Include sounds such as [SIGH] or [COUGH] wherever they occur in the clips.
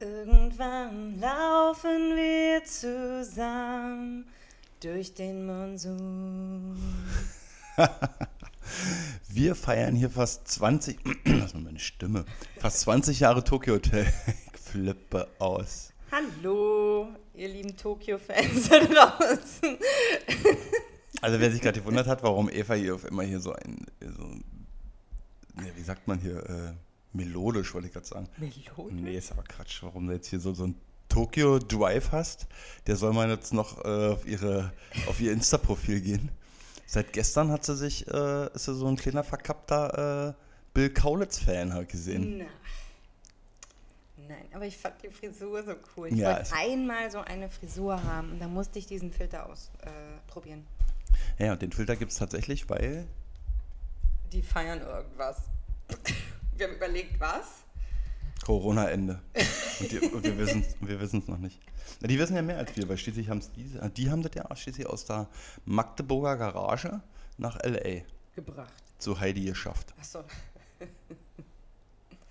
Irgendwann laufen wir zusammen durch den Monsun. [LAUGHS] Wir feiern hier fast 20, [CLEARS THROAT] lass mal meine Stimme, fast 20 Jahre Tokyo Hotel. Ich flippe aus. Hallo, ihr lieben Tokio-Fans da draußen. Also wer sich gerade gewundert hat, warum Eva hier auf immer hier so ein, so, wie sagt man hier, äh, melodisch wollte ich gerade sagen. Melodisch? Nee, ist aber Quatsch, warum du jetzt hier so, so ein Tokyo Drive hast, der soll man jetzt noch äh, auf, ihre, auf ihr Insta-Profil gehen. Seit gestern hat sie sich, äh, ist sie so ein kleiner verkappter äh, Bill Kaulitz-Fan halt gesehen. Na. Nein, aber ich fand die Frisur so cool. Ich Ja, wollte einmal so eine Frisur haben und da musste ich diesen Filter ausprobieren. Äh. Ja, und den Filter gibt es tatsächlich, weil die feiern irgendwas. Wir haben überlegt, was? Corona-Ende. [LAUGHS] Und, die, und wir wissen es noch nicht. Na, die wissen ja mehr als wir, weil schließlich haben es die, die haben das ja schließlich aus der Magdeburger Garage nach L.A. Gebracht. zu Heidi geschafft. Achso.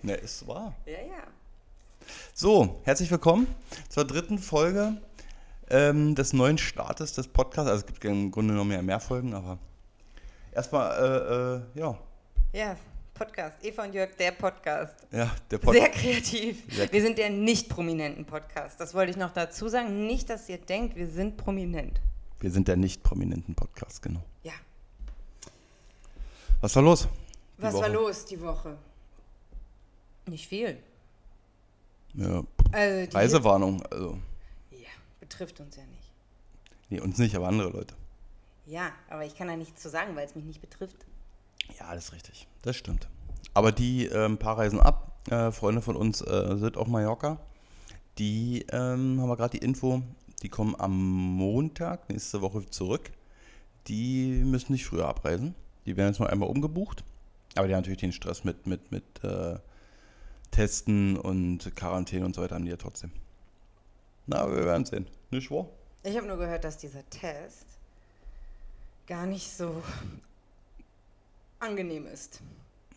Ne, [LAUGHS] ist wahr. Ja, ja. So, herzlich willkommen zur dritten Folge ähm, des neuen Startes des Podcasts. Also es gibt im Grunde noch mehr, mehr Folgen, aber erstmal, äh, äh, ja, Ja, Podcast. Eva und Jörg, der Podcast. ja, der Sehr Podcast. kreativ. Sehr- Wir sind der nicht prominenten Podcast. Das wollte ich noch dazu sagen. Nicht, dass ihr denkt, wir sind prominent. Wir sind der nicht prominenten Podcast, genau. Ja. Was war los? Was war Woche? los die Woche? Nicht viel. Ja, Also Reisewarnung, also, Ja, betrifft uns ja nicht. nee, uns nicht, aber andere Leute. Ja, aber ich kann da nichts zu sagen, weil es mich nicht betrifft. Ja, das ist richtig. Das stimmt. Aber die ähm, paar Reisen ab, äh, Freunde von uns äh, sind auf Mallorca. Die ähm, haben wir gerade die Info, die kommen am Montag nächste Woche zurück. Die müssen nicht früher abreisen. Die werden jetzt nur einmal umgebucht. Aber die haben natürlich den Stress mit, mit, mit äh, Testen und Quarantäne und so weiter haben die ja trotzdem. Na, wir werden sehen. Nicht wahr? Ich habe nur gehört, dass dieser Test gar nicht so angenehm ist.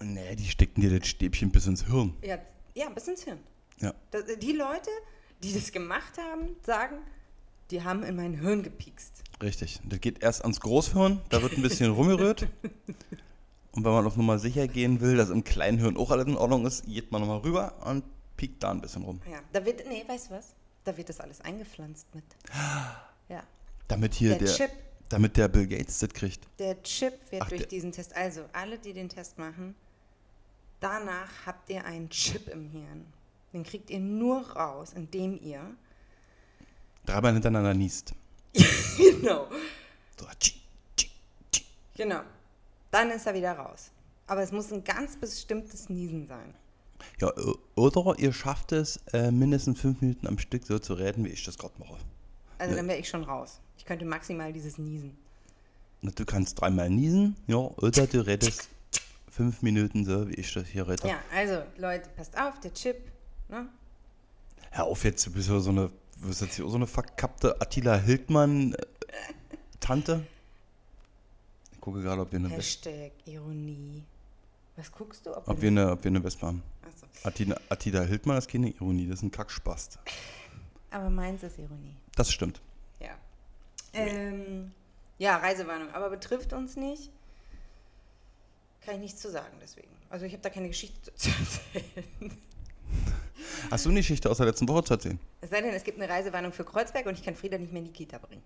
Nee, die stecken dir das Stäbchen bis ins Hirn. Ja, ja bis ins Hirn. Ja. Das, die Leute, die das gemacht haben, sagen, die haben in mein Hirn gepiekst. Richtig. Das geht erst ans Großhirn, da wird ein bisschen rumgerührt. [LAUGHS] Und wenn man auf Nummer sicher gehen will, dass im kleinen Hirn auch alles in Ordnung ist, geht man nochmal rüber und piekt da ein bisschen rum. Ja, da wird, nee, weißt du was? Da wird das alles eingepflanzt mit. [GASPS] Ja, Damit hier der der, Chip, damit der Bill Gates das kriegt. der Chip wird Ach, durch diesen Test, also alle, die den Test machen, danach habt ihr einen Chip im Hirn. Den kriegt ihr nur raus, indem ihr, Dreimal hintereinander niest. [LAUGHS] genau, So, tschi, tschi, tschi. genau, dann ist er wieder raus. Aber es muss ein ganz bestimmtes Niesen sein. Ja, oder ihr schafft es, äh, mindestens fünf Minuten am Stück so zu reden, wie ich das gerade mache. Also Nee. dann wäre ich schon raus. Ich könnte maximal dieses Niesen. Na, Du kannst dreimal niesen, ja, oder du redest fünf Minuten so, wie ich das hier rede. Ja, also Leute, passt auf, der Chip, ne? Hör auf jetzt, du bist ja so eine, du bist jetzt so eine verkappte Attila Hildmann-Tante. Ich gucke gerade, ob wir eine, Hashtag Ironie. Was guckst du? ob wir eine, ob wir eine Wespe haben. Achso. Attila, Attila Hildmann ist keine Ironie, das ist ein Kackspast. Aber meins ist Ironie. Das stimmt. Ja. Ähm, ja, Reisewarnung, aber betrifft uns nicht. Kann ich nichts zu sagen deswegen. Also ich habe da keine Geschichte zu [LAUGHS] erzählen. Hast du eine Geschichte aus der letzten Woche zu erzählen? Es sei denn, es gibt eine Reisewarnung für Kreuzberg und ich kann Frieda nicht mehr in die Kita bringen.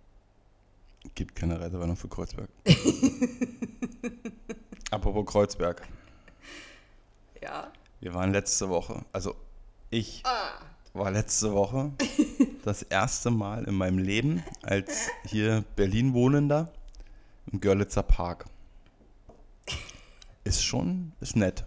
Gibt keine Reisewarnung für Kreuzberg. [LAUGHS] Apropos Kreuzberg. Ja. Wir waren letzte Woche, also ich Ah. war letzte Woche [LAUGHS] das erste Mal in meinem Leben als hier Berlin Wohnender im Görlitzer Park. Ist schon, ist nett.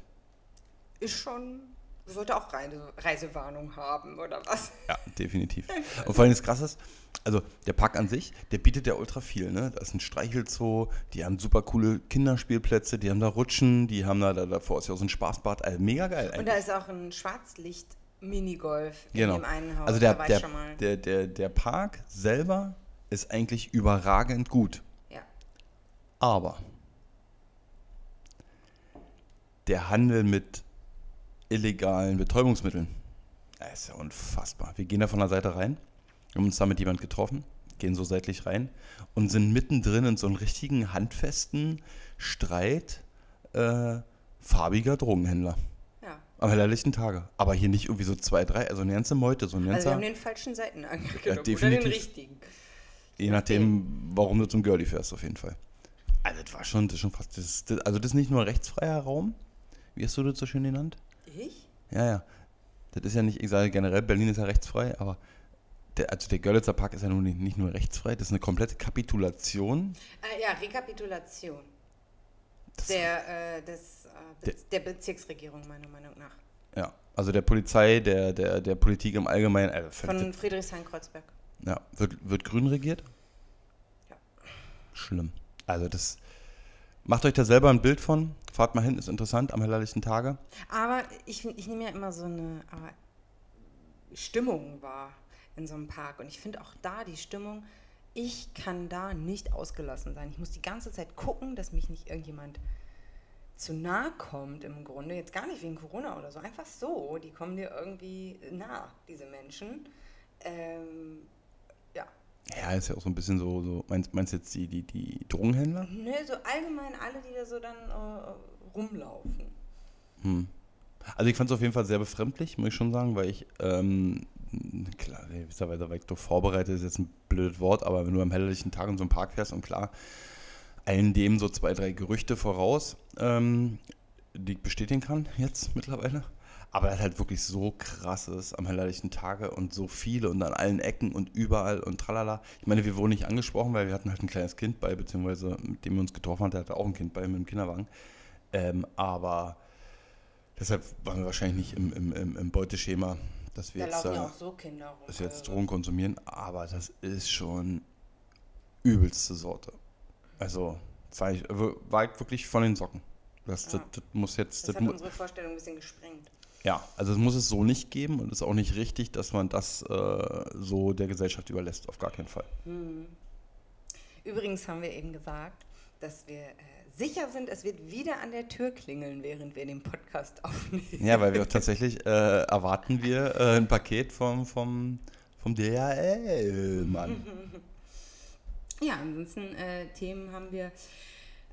Ist schon. Sollte auch Reise, Reisewarnung haben, oder was? Ja, definitiv. [LAUGHS] Und vor allem das Krasse ist, also der Park an sich, der bietet ja ultra viel. Ne? Da ist ein Streichelzoo, die haben super coole Kinderspielplätze, die haben da Rutschen, die haben da, da davor ist ja auch so ein Spaßbad. Also mega geil Und eigentlich. da ist auch ein Schwarzlicht-Minigolf Genau. in dem einen Haus. Also der, der, ich schon mal. der, der, der Park selber ist eigentlich überragend gut. ja. Aber der Handel mit illegalen Betäubungsmitteln, Das ist ja unfassbar. Wir gehen da von der Seite rein, haben uns da mit jemand getroffen, gehen so seitlich rein und sind mittendrin in so einem richtigen handfesten Streit äh, farbiger Drogenhändler. Ja. Am helllichten Tage. Aber hier nicht irgendwie so zwei, drei, also eine ganze Meute, so ein Also wir ganzer, haben den falschen Seitenangang [LAUGHS] Ja, genommen. Oder den definitiv. richtigen. je nachdem, warum du zum Girlie fährst, auf jeden Fall. Also das war schon, das ist schon fast, das, das, also das ist nicht nur rechtsfreier Raum, wie hast du das so schön genannt? Ich? Ja, ja. Das ist ja nicht, ich sage generell, Berlin ist ja rechtsfrei, aber der, also der Görlitzer Park ist ja nun nicht, nicht nur rechtsfrei, das ist eine komplette Kapitulation. Ah, ja, Rekapitulation. Das, Der, äh, des, äh, Bez der Bezirksregierung, meiner Meinung nach. Ja, also der Polizei, der, der, der Politik im Allgemeinen, völlig- Von Friedrichshain-Kreuzberg. ja, wird, wird grün regiert? Ja. Schlimm. Also das, macht euch da selber ein Bild von, fahrt mal hin, ist interessant, am hellerlichten Tage. Aber ich, ich nehme ja immer so eine Stimmung wahr in so einem Park. Und ich finde auch da die Stimmung, ich kann da nicht ausgelassen sein. Ich muss die ganze Zeit gucken, dass mich nicht irgendjemand zu nahe kommt im Grunde. Jetzt gar nicht wegen Corona oder so, einfach so. Die kommen dir irgendwie nah, diese Menschen. Ähm, ja. Ist ja auch so ein bisschen so, so meinst, meinst du jetzt die, die, die Drogenhändler? Ne, so allgemein alle, die da so dann äh, rumlaufen. Hm. Also ich fand es auf jeden Fall sehr befremdlich, muss ich schon sagen, weil ich, ähm, klar, gewisserweise war ich doch vorbereitet, ist jetzt ein blödes Wort, aber wenn du am helllichen Tag in so einem Park fährst und klar, allen dem so zwei, drei Gerüchte voraus, ähm, die ich bestätigen kann jetzt mittlerweile. Aber das halt wirklich so krass ist am helllichen Tage und so viele und an allen Ecken und überall und tralala. Ich meine, wir wurden nicht angesprochen, weil wir hatten halt ein kleines Kind bei, beziehungsweise mit dem wir uns getroffen haben, der hatte auch ein Kind bei mit dem Kinderwagen. Ähm, aber deshalb waren wir wahrscheinlich nicht im, im, im, im Beuteschema, dass wir Da jetzt, laufen ja äh, auch so Kinder rum. dass wir jetzt also. Drogen konsumieren. Aber das ist schon übelste Sorte. Also war ich, war ich wirklich von den Socken. Das, Ja. das, das muss jetzt. Das Das hat unsere Vorstellung ein bisschen gesprengt. Ja, also es muss es so nicht geben und es ist auch nicht richtig, dass man das äh, so der Gesellschaft überlässt. Auf gar keinen Fall. Übrigens haben wir eben gesagt, dass wir äh, sicher sind, es wird wieder an der Tür klingeln, während wir den Podcast aufnehmen. Ja, weil wir tatsächlich äh, erwarten wir äh, ein Paket vom, vom, vom DHL, Mann. [LAUGHS] Ja, ansonsten äh, Themen haben wir.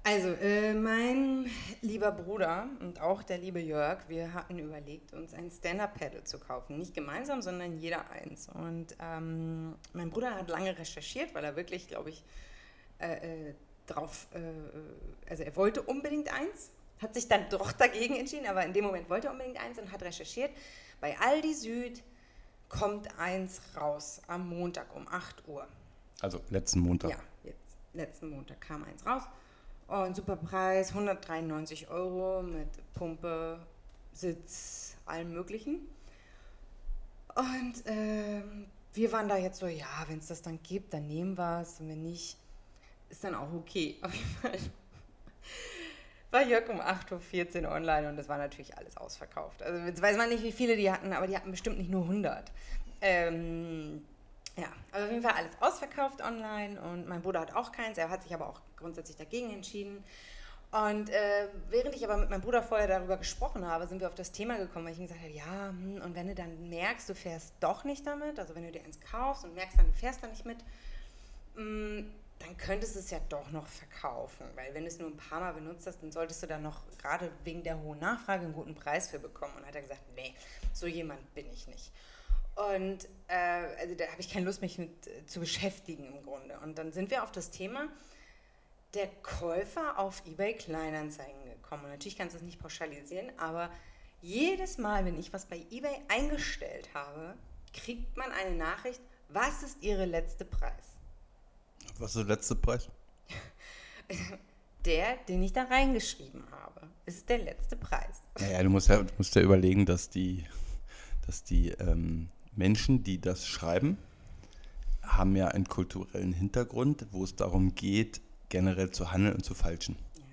Also, äh, mein lieber Bruder und auch der liebe Jörg, wir hatten überlegt, uns ein Stand-Up-Paddle zu kaufen. Nicht gemeinsam, sondern jeder eins. Und ähm, mein Bruder hat lange recherchiert, weil er wirklich, glaube ich, äh, äh, drauf, äh, also er wollte unbedingt eins, hat sich dann doch dagegen entschieden, aber in dem Moment wollte er unbedingt eins und hat recherchiert. Bei Aldi Süd kommt eins raus am Montag um 8 Uhr. Also letzten Montag. Ja, jetzt letzten Montag kam eins raus. Und super Preis, 193 Euro mit Pumpe, Sitz, allem Möglichen. Und ähm, wir waren da jetzt so, ja, wenn es das dann gibt, dann nehmen wir es. Und wenn nicht, ist dann auch okay. [LAUGHS] Auf jeden Fall war Jörg um 8.14 Uhr online und das war natürlich alles ausverkauft. Also jetzt weiß man nicht, wie viele die hatten, aber die hatten bestimmt nicht nur 100. Ähm, ja, also auf jeden Fall alles ausverkauft online und mein Bruder hat auch keins, er hat sich aber auch grundsätzlich dagegen entschieden. Und äh, während ich aber mit meinem Bruder vorher darüber gesprochen habe, sind wir auf das Thema gekommen, weil ich ihm gesagt habe, ja, hm, und wenn du dann merkst, du fährst doch nicht damit, also wenn du dir eins kaufst und merkst dann, du fährst da nicht mit, mh, dann könntest du es ja doch noch verkaufen, weil wenn du es nur ein paar Mal benutzt hast, dann solltest du dann noch gerade wegen der hohen Nachfrage einen guten Preis für bekommen. Und hat er gesagt, nee, so jemand bin ich nicht. Und äh, also da habe ich keine Lust, mich mit äh, zu beschäftigen im Grunde. Und dann sind wir auf das Thema der Käufer auf eBay Kleinanzeigen gekommen. Und natürlich kannst du es nicht pauschalisieren, aber jedes Mal, wenn ich was bei eBay eingestellt habe, kriegt man eine Nachricht, was ist Ihre letzte Preis? Was ist der letzte Preis? [LAUGHS] Der, den ich da reingeschrieben habe, ist der letzte Preis. Naja, du musst ja, du musst ja überlegen, dass die, dass die ähm, Menschen, die das schreiben, haben ja einen kulturellen Hintergrund, wo es darum geht, generell zu handeln und zu falschen. Ja.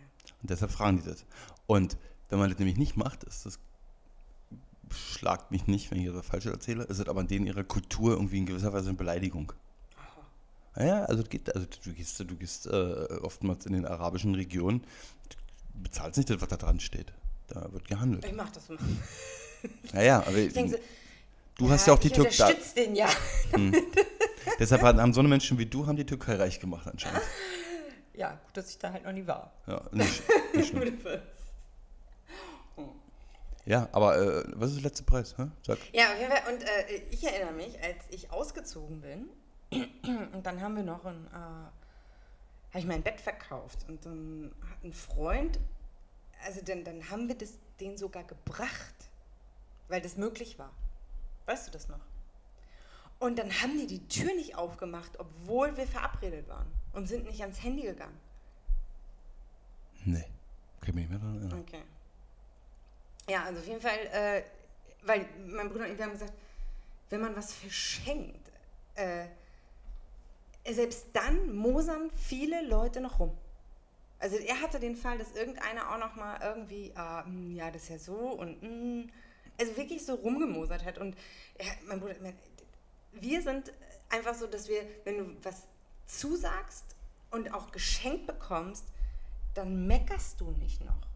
Und deshalb fragen die das. Und wenn man das nämlich nicht macht, ist das schlagt mich nicht, wenn ich das falsch erzähle, ist es aber in denen ihrer Kultur irgendwie in gewisser Weise eine Beleidigung. Aha. Ja, also, geht, also du gehst, du gehst äh, oftmals in den arabischen Regionen, du bezahlst nicht das, was da dran steht. Da wird gehandelt. Ich mach das mal. [LAUGHS] Ja, ja, aber Ich denke Du hast ja auch die ich Türkei. unterstütze den ja. Deshalb haben so eine Menschen wie du haben die Türkei reich gemacht anscheinend. [LAUGHS] Ja, gut, dass ich da halt noch nie war. Ja, nicht, [LAUGHS] nicht ja aber äh, was ist der letzte Preis? Hä? Sag. Ja, auf jeden Fall. Und äh, ich erinnere mich, als ich ausgezogen bin, [CLEARS THROAT] und dann haben wir noch ein, äh, habe ich mein Bett verkauft und dann hat ein Freund, also dann, dann haben wir das, den sogar gebracht, weil das möglich war. Weißt du das noch? Und dann haben die die Tür nicht aufgemacht, obwohl wir verabredet waren und sind nicht ans Handy gegangen. Nee. Kann mich nicht mehr dran erinnern. Okay. Ja, also auf jeden Fall, äh, weil mein Bruder und ich wir haben gesagt, wenn man was verschenkt, äh, selbst dann mosern viele Leute noch rum. Also er hatte den Fall, dass irgendeiner auch noch mal irgendwie, ah, hm, ja, das ist ja so und hm, also wirklich so rumgemosert hat. Und er, mein Bruder, mein, wir sind einfach so, dass wir, wenn du was zusagst und auch geschenkt bekommst, dann meckerst du nicht noch.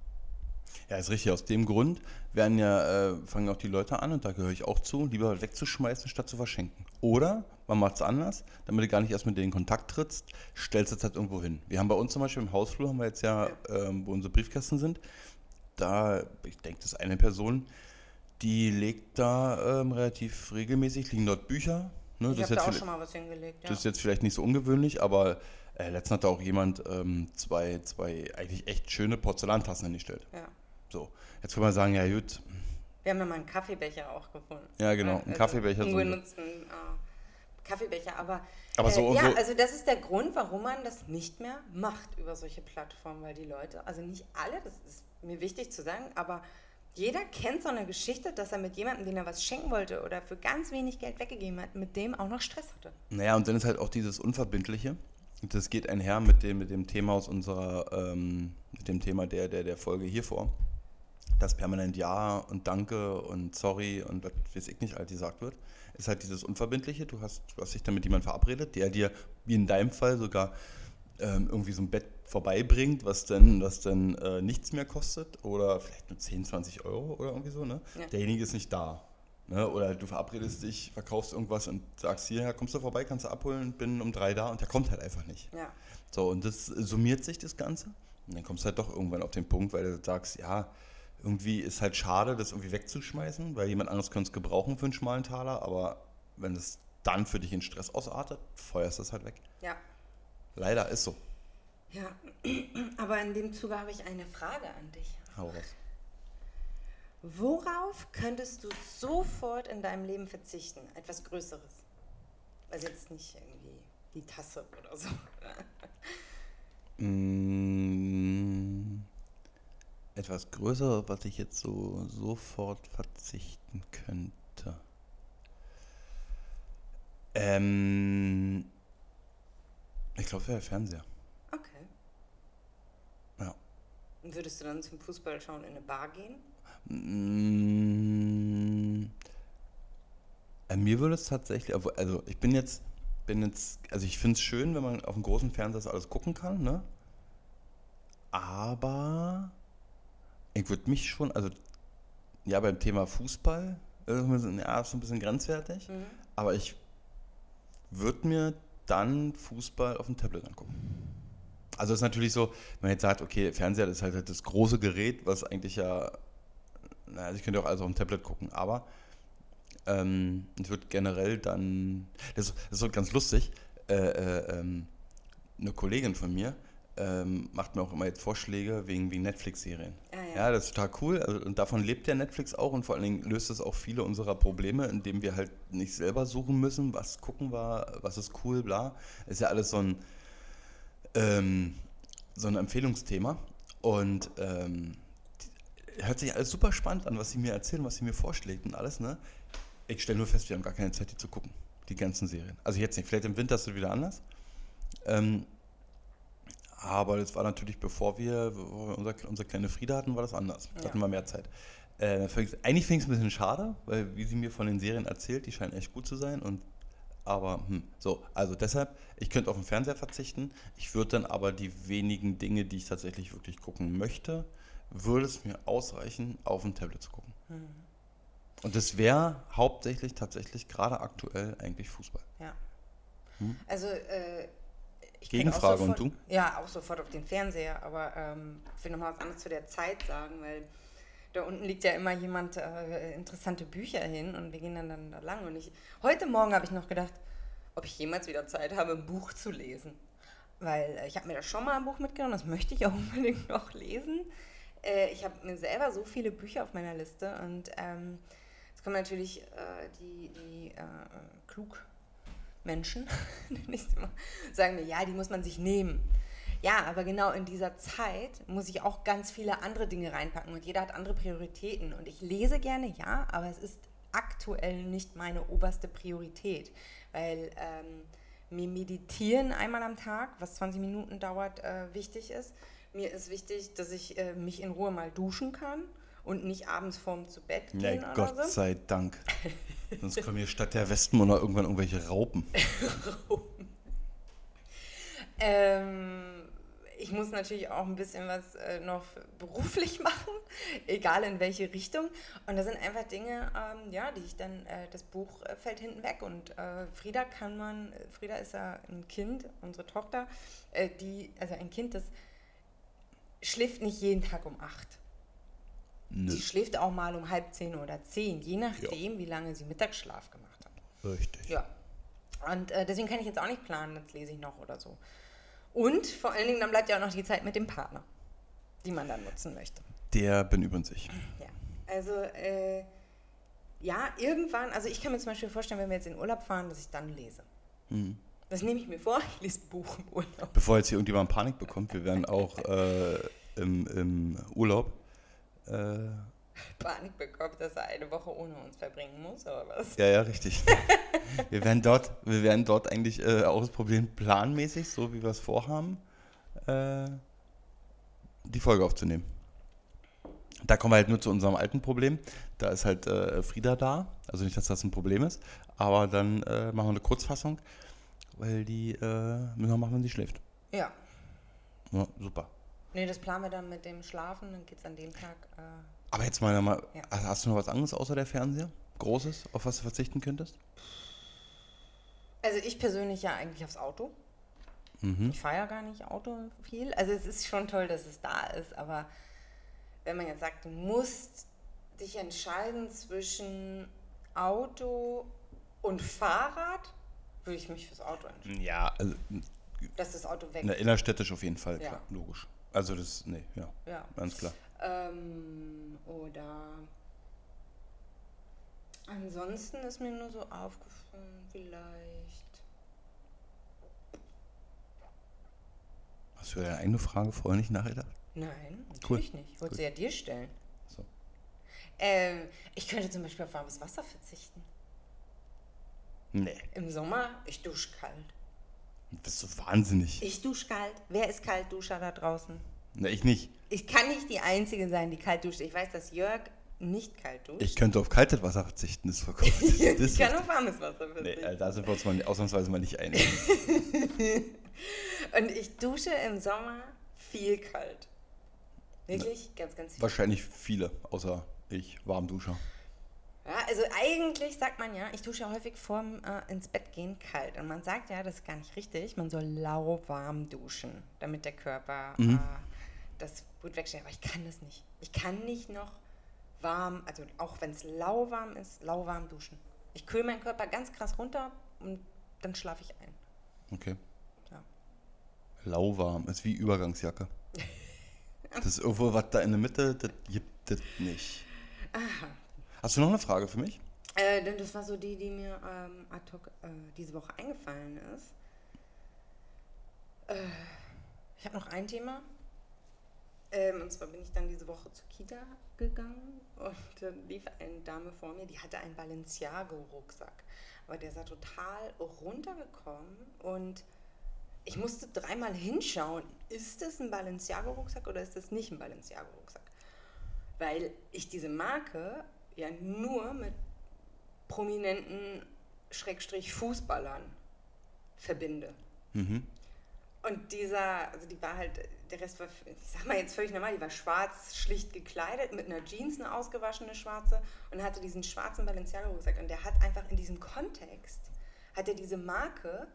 Ja, ist richtig. Aus dem Grund werden ja, äh, fangen auch die Leute an, und da gehöre ich auch zu, lieber wegzuschmeißen, statt zu verschenken. Oder man macht es anders, damit du gar nicht erst mit denen in Kontakt trittst, stellst es halt irgendwo hin. Wir haben bei uns zum Beispiel im Hausflur, haben wir jetzt ja, ähm, wo unsere Briefkästen sind, da, ich denke, das ist eine Person, die legt da ähm, relativ regelmäßig, liegen dort Bücher. Ne? Ich das, habe ist da jetzt auch vielleicht- schon mal was hingelegt. Ja. das ist jetzt vielleicht nicht so ungewöhnlich, aber äh, letztens hat da auch jemand ähm, zwei, zwei eigentlich echt schöne Porzellantassen hingestellt. ja. So, jetzt kann man sagen, ja gut, Wir haben ja mal einen Kaffeebecher auch gefunden. Ja, genau, einen Kaffeebecher Einen so. ungenutzten äh, Kaffeebecher. Aber, Aber äh, so- ja, so- also das ist der Grund, warum man das nicht mehr macht über solche Plattformen, weil die Leute, also nicht alle, das ist mir wichtig zu sagen, aber jeder kennt so eine Geschichte, dass er mit jemandem, den er was schenken wollte oder für ganz wenig Geld weggegeben hat, mit dem auch noch Stress hatte. Naja, und dann ist halt auch dieses Unverbindliche. Das geht einher mit dem, mit dem Thema aus unserer, ähm, mit dem Thema der, der, der Folge hier vor. Dass permanent Ja und Danke und Sorry und was weiß ich nicht alt gesagt wird, ist halt dieses Unverbindliche. Du hast, du hast dich dann mit jemandem verabredet, der dir, wie in deinem Fall, sogar ähm, irgendwie so ein Bett vorbeibringt, was dann, was dann äh, nichts mehr kostet oder vielleicht nur 10, 20 Euro oder irgendwie so, ne? Ja. Derjenige ist nicht da. Ne? Oder du verabredest dich, verkaufst irgendwas und sagst, hierher kommst du vorbei, kannst du abholen, bin um drei da und der kommt halt einfach nicht. Ja. So, und das summiert sich das Ganze. Und dann kommst du halt doch irgendwann auf den Punkt, weil du sagst, ja, irgendwie ist halt schade, das irgendwie wegzuschmeißen, weil jemand anderes könnte es gebrauchen für einen schmalen Taler, aber wenn es dann für dich in Stress ausartet, feuerst du es halt weg. Ja. Leider ist so. Ja, [CLEARS THROAT] aber in dem Zuge habe ich eine Frage an dich. Hau raus. Worauf könntest du sofort in deinem Leben verzichten? Etwas Größeres. Also jetzt nicht irgendwie die Tasse oder so. [LAUGHS] Mm, etwas größer, was ich jetzt so sofort verzichten könnte. Ähm, ich glaube, wäre der Fernseher. Okay. Ja. Würdest du dann zum Fußball schauen in eine Bar gehen? Mm, äh, mir würde es tatsächlich, also ich bin jetzt, bin jetzt, also ich finde es schön, wenn man auf dem großen Fernseher alles gucken kann, ne? Aber ich würde mich schon, also ja, beim Thema Fußball, ja, ist so ein bisschen grenzwertig, Mhm. aber ich würde mir dann Fußball auf dem Tablet angucken. Also es ist natürlich so, wenn man jetzt sagt, okay, Fernseher ist halt das große Gerät, was eigentlich ja, na, also ich könnte auch alles auf dem Tablet gucken, aber ähm, ich würde generell dann, das, das ist so ganz lustig, äh, äh, ähm, eine Kollegin von mir ähm, macht mir auch immer jetzt Vorschläge wegen, wegen Netflix-Serien. Ah, ja. Ja, das ist total cool. Also, und davon lebt ja Netflix auch und vor allen Dingen löst es auch viele unserer Probleme, indem wir halt nicht selber suchen müssen, was gucken wir, was ist cool, bla. Ist ja alles so ein, ähm, so ein Empfehlungsthema. Und ähm, hört sich alles super spannend an, was sie mir erzählen, was sie mir vorschlägt und alles, ne? Ich stelle nur fest, wir haben gar keine Zeit, die zu gucken. Die ganzen Serien. Also jetzt nicht, vielleicht im Winter ist es wieder anders. Ähm, aber das war natürlich, bevor wir unser, unsere kleine Frieda hatten, war das anders. Da Ja. hatten wir mehr Zeit. Äh, eigentlich fing es ein bisschen schade, weil wie sie mir von den Serien erzählt, die scheinen echt gut zu sein. Und, aber hm, so, also deshalb, ich könnte auf den Fernseher verzichten. Ich würde dann aber die wenigen Dinge, die ich tatsächlich wirklich gucken möchte, würde es mir ausreichen, auf dem Tablet zu gucken. Mhm. Und das wäre hauptsächlich tatsächlich gerade aktuell eigentlich Fußball. Ja. Also, äh, ich Gegenfrage, sofort, und du? Ja, auch sofort auf den Fernseher, aber ähm, ich will nochmal was anderes zu der Zeit sagen, weil da unten liegt ja immer jemand äh, interessante Bücher hin und wir gehen dann, dann da lang. Und ich, heute Morgen habe ich noch gedacht, ob ich jemals wieder Zeit habe, ein Buch zu lesen. Weil äh, ich habe mir da schon mal ein Buch mitgenommen, das möchte ich auch [LAUGHS] unbedingt noch lesen. Äh, ich habe mir selber so viele Bücher auf meiner Liste und ähm, jetzt kommen natürlich äh, die, die äh, Mal, [LAUGHS] sagen mir, ja, die muss man sich nehmen. Ja, aber genau in dieser Zeit muss ich auch ganz viele andere Dinge reinpacken und jeder hat andere Prioritäten. Und ich lese gerne, ja, aber es ist aktuell nicht meine oberste Priorität, weil ähm, mir Meditieren einmal am Tag, was 20 Minuten dauert, äh, wichtig ist. Mir ist wichtig, dass ich äh, mich in Ruhe mal duschen kann und nicht abends vorm zu Bett gehen oder Gott so. sei Dank. [LAUGHS] Sonst kommen hier statt der Wespenmänner irgendwann irgendwelche Raupen. [LAUGHS] Ähm, ich muss natürlich auch ein bisschen was äh, noch beruflich [LAUGHS] machen, egal in welche Richtung. Und das sind einfach Dinge, ähm, ja, die ich dann, äh, das Buch äh, fällt hinten weg. Und äh, Frieda kann man, Frieda ist ja ein Kind, unsere Tochter, äh, die, also ein Kind, das schläft nicht jeden Tag um acht. Nö, Sie schläft auch mal um halb zehn oder zehn, je nachdem, wie lange sie Mittagsschlaf gemacht hat. richtig. Ja. Und äh, deswegen kann ich jetzt auch nicht planen, jetzt lese ich noch oder so. Und vor allen Dingen, dann bleibt ja auch noch die Zeit mit dem Partner, die man dann nutzen möchte. Der bin übrigens ich. Ja. Also, äh, ja, irgendwann, also ich kann mir zum Beispiel vorstellen, wenn wir jetzt in Urlaub fahren, dass ich dann lese. Mhm. Das nehme ich mir vor, ich lese ein Buch im Urlaub. Bevor jetzt hier irgendjemand Panik bekommt, wir werden auch äh, im, im Urlaub. Äh, Panik bekommt, dass er eine Woche ohne uns verbringen muss, aber was? ja, ja, richtig. [LAUGHS] wir werden dort, wir werden dort eigentlich äh, ausprobieren, planmäßig, so wie wir es vorhaben, äh, die Folge aufzunehmen. Da kommen wir halt nur zu unserem alten Problem. Da ist halt äh, Frieda da. Also nicht, dass das ein Problem ist. Aber dann äh, machen wir eine Kurzfassung, weil die äh, müssen wir machen, wenn sie schläft. Ja. Ja, super. Nee, das planen wir dann mit dem Schlafen, dann geht es an dem Tag. Äh, Aber jetzt mal, mal Ja. hast du noch was anderes außer der Fernseher? Großes, auf was du verzichten könntest? Also ich persönlich ja eigentlich aufs Auto. Mhm. Ich fahre ja gar nicht Auto viel. Also es ist schon toll, dass es da ist, aber wenn man jetzt sagt, du musst dich entscheiden zwischen Auto und Fahrrad, würde ich mich fürs Auto entscheiden. Ja, also Dass das Auto weg na, innerstädtisch auf jeden Fall, Ja. klar, logisch. Also das, nee, ja, Ja. ganz klar. Ähm, oder ansonsten ist mir nur so aufgefallen, vielleicht. Hast du deine eigene Frage vorher nicht nachgedacht? Nein, Cool. natürlich nicht. Ich wollte Gut. sie ja dir stellen. So. Ähm, ich könnte zum Beispiel auf warmes Wasser verzichten. Nee, Im Sommer, ich dusche kalt. Bist du wahnsinnig. Ich dusche kalt. Wer ist Kaltduscher da draußen? Na, ich nicht. Ich kann nicht die Einzige sein, die kalt duscht. Ich weiß, dass Jörg nicht kalt duscht. Ich könnte auf kaltes Wasser verzichten, das ist vollkommen. [LAUGHS] Das, ich kann auf warmes Wasser nee, verzichten. äh, da sind wir uns mal ausnahmsweise mal nicht einig. [LAUGHS] Und ich dusche im Sommer viel kalt. Wirklich? Ganz, ganz viel. Wahrscheinlich viele, außer ich, Warmduscher. Ja, also eigentlich sagt man ja, ich dusche häufig vorm äh, ins Bett gehen kalt. Und man sagt ja, das ist gar nicht richtig. Man soll lauwarm duschen, damit der Körper Mhm. äh, das gut wegstellt. Aber ich kann das nicht. Ich kann nicht noch warm, also auch wenn es lauwarm ist, lauwarm duschen. Ich kühle meinen Körper ganz krass runter und dann schlafe ich ein. Okay. Ja. Lauwarm, ist wie Übergangsjacke. [LAUGHS] Das ist irgendwo was da in der Mitte, das gibt es nicht. Hast du noch eine Frage für mich? Äh, denn das war so die, die mir ähm, ad hoc äh, diese Woche eingefallen ist. Äh, ich habe noch ein Thema. Ähm, und zwar bin ich dann diese Woche zur Kita gegangen und dann lief eine Dame vor mir, die hatte einen Balenciago-Rucksack. Aber der sah total runtergekommen und ich musste dreimal hinschauen, ist das ein Balenciago-Rucksack oder ist das nicht ein Balenciago-Rucksack? Weil ich diese Marke ja nur mit prominenten Schrägstrich Fußballern verbinde. Mhm. Und dieser, also die war halt, der Rest war, ich sag mal jetzt völlig normal, die war schwarz, schlicht gekleidet, mit einer Jeans, eine ausgewaschene schwarze und hatte diesen schwarzen Balenciaga-Rucksack. Und der hat einfach in diesem Kontext, hat er diese Marke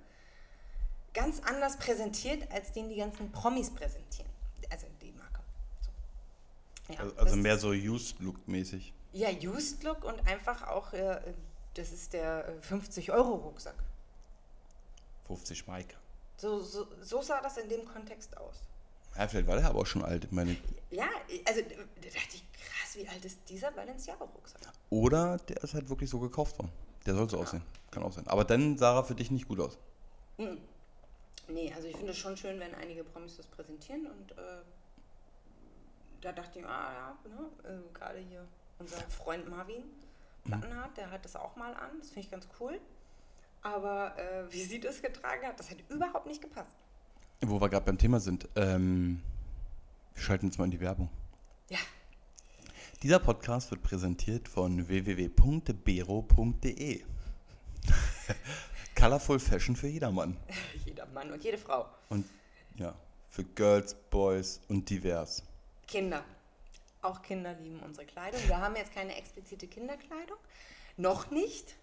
ganz anders präsentiert, als den die ganzen Promis präsentieren. Also die Marke. So. Ja, also, also mehr so Used-Look-mäßig. Ja, Used-Look und einfach auch, äh, das ist der 50-Euro-Rucksack. 50 Mike. So, so, so sah das in dem Kontext aus. Ja, vielleicht war der aber auch schon alt. meine ja, also da dachte ich, krass, wie alt ist dieser Balenciaga-Rucksack? Oder der ist halt wirklich so gekauft worden. Der soll so ja. aussehen. Kann auch sein. Aber dann sah er für dich nicht gut aus. Mhm. Nee, also ich finde es schon schön, wenn einige Promis das präsentieren und äh, da dachte ich, ah ja, ne? also gerade hier unser Freund Marvin Plattenhardt, mhm. der hat das auch mal an, das finde ich ganz cool. Aber äh, wie sie das getragen hat, das hat überhaupt nicht gepasst. Wo wir gerade beim Thema sind, ähm, wir schalten jetzt mal in die Werbung. Ja. Dieser Podcast wird präsentiert von www.bero.de. [LAUGHS] Colorful Fashion für jedermann. [LAUGHS] Jeder Mann und jede Frau. Und ja, für Girls, Boys und divers. Kinder. Auch Kinder lieben unsere Kleidung. Wir haben jetzt keine explizite Kinderkleidung. Noch nicht.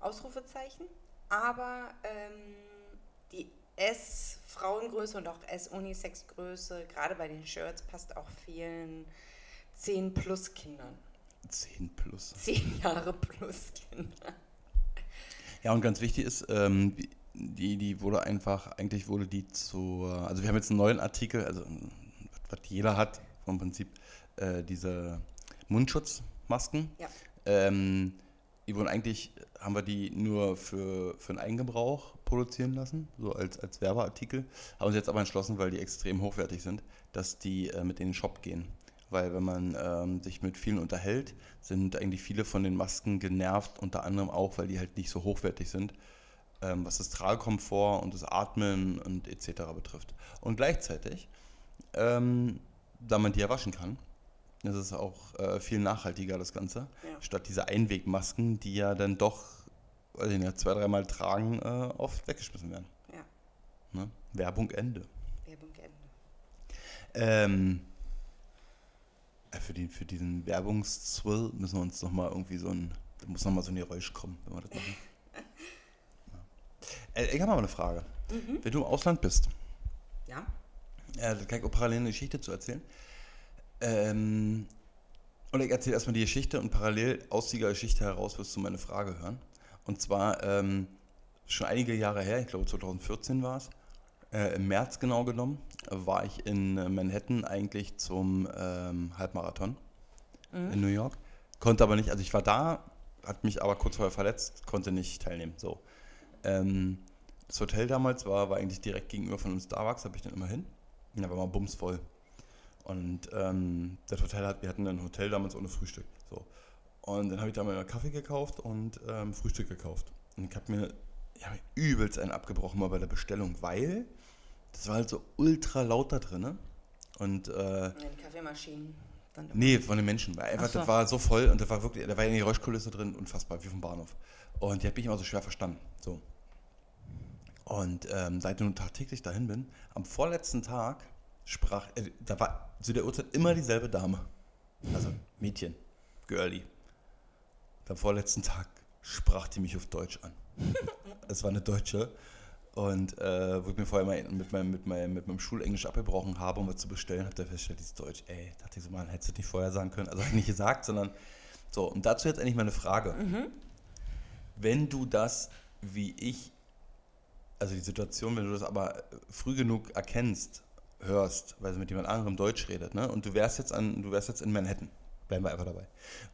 Ausrufezeichen aber ähm, die S-Frauengröße und auch S-Unisex-Größe, gerade bei den Shirts, passt auch vielen 10-Plus-Kindern. 10 plus. 10 Jahre plus Kinder. Ja, und ganz wichtig ist, ähm, die, die wurde einfach, eigentlich wurde die zur, also wir haben jetzt einen neuen Artikel, also was jeder hat, vom Prinzip, äh, diese Mundschutzmasken. Ja. Ähm, die wurden eigentlich, haben wir die nur für, für den Eigengebrauch produzieren lassen, so als, als Werbeartikel, haben uns jetzt aber entschlossen, weil die extrem hochwertig sind, dass die äh, mit in den Shop gehen. Weil wenn man ähm, sich mit vielen unterhält, sind eigentlich viele von den Masken genervt, unter anderem auch, weil die halt nicht so hochwertig sind, ähm, was das Tragekomfort und das Atmen und etc. betrifft. Und gleichzeitig, ähm, da man die ja waschen kann, das ist auch äh, viel nachhaltiger, das Ganze. Ja. Statt diese Einwegmasken, die ja dann doch, ich nicht, zwei, dreimal tragen, äh, oft weggeschmissen werden. Ja. Ne? Werbung Ende. Werbung Ende. Ähm, äh, für, die, für diesen Werbungszwill müssen wir uns nochmal irgendwie so ein, da muss nochmal so ein Geräusch kommen, wenn wir das machen. [LAUGHS] ja. äh, ich habe mal eine Frage. Mhm. Wenn du im Ausland bist, ja. Äh, kann ich auch parallel eine Geschichte zu erzählen. Ähm, und ich erzähle erstmal die Geschichte und parallel aus dieser Geschichte heraus wirst du meine Frage hören. Und zwar ähm, schon einige Jahre her, ich glaube 2014 war es, äh, im März genau genommen, war ich in Manhattan eigentlich zum ähm, Halbmarathon mhm. in New York. Konnte aber nicht, also ich war da, hat mich aber kurz vorher verletzt, konnte nicht teilnehmen. So. Ähm, das Hotel damals war, war eigentlich direkt gegenüber von einem Starbucks, habe ich dann immer hin. Da war mal bumsvoll. Und ähm, das Hotel hat, wir hatten ein Hotel damals ohne Frühstück. So. Und dann habe ich da mal Kaffee gekauft und ähm, Frühstück gekauft. Und ich habe mir, ich hab mir übelst einen abgebrochen mal bei der Bestellung, weil das war halt so ultra laut da drin. Ne? Und, äh, die Kaffeemaschinen. Nee, von den Menschen. Weil einfach, so. das war so voll und da war wirklich, da war eine Geräuschkulisse drin, unfassbar, wie vom Bahnhof. Und die hat mich immer so schwer verstanden. So. Und ähm, seit ich nun tagtäglich dahin bin, am vorletzten Tag sprach, äh, da war zu der Uhrzeit immer dieselbe Dame. Also Mädchen, Girlie. Am vorletzten Tag sprach die mich auf Deutsch an. [LAUGHS] es war eine Deutsche. Und äh, wo ich mir vorher mal mit meinem, mit, meinem, mit meinem Schulenglisch abgebrochen habe, um was zu bestellen, hat der festgestellt, dieses Deutsch, ey, dachte ich so, man, hättest du nicht vorher sagen können. Also nicht gesagt, sondern so. Und dazu jetzt eigentlich meine Frage. Mhm. Wenn du das, wie ich, also die Situation, wenn du das aber früh genug erkennst, hörst, weil sie mit jemand anderem Deutsch redet, ne? Und du wärst jetzt an, du wärst jetzt in Manhattan, bleiben wir einfach dabei.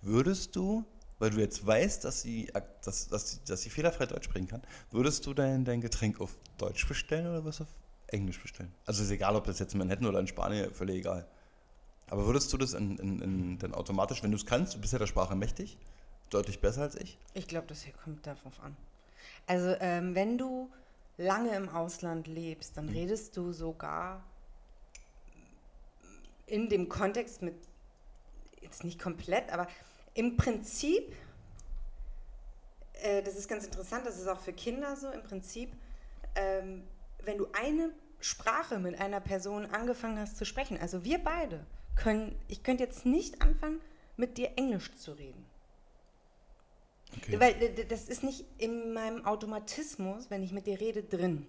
Würdest du, weil du jetzt weißt, dass sie, dass, dass, sie, dass sie fehlerfrei Deutsch sprechen kann, würdest du dein, dein Getränk auf Deutsch bestellen oder wirst du auf Englisch bestellen? Also ist egal, ob das jetzt in Manhattan oder in Spanien, völlig egal. Aber würdest du das in, in, in, dann automatisch, wenn du es kannst, du bist ja der Sprache mächtig, deutlich besser als ich? Ich glaube, das hier kommt darauf an. Also ähm, wenn du lange im Ausland lebst, dann mhm. redest du sogar in dem Kontext mit, jetzt nicht komplett, aber im Prinzip, äh, das ist ganz interessant, das ist auch für Kinder so, im Prinzip, ähm, wenn du eine Sprache mit einer Person angefangen hast zu sprechen, also wir beide können, ich könnte jetzt nicht anfangen, mit dir Englisch zu reden. Okay. Weil das ist nicht in meinem Automatismus, wenn ich mit dir rede, drin.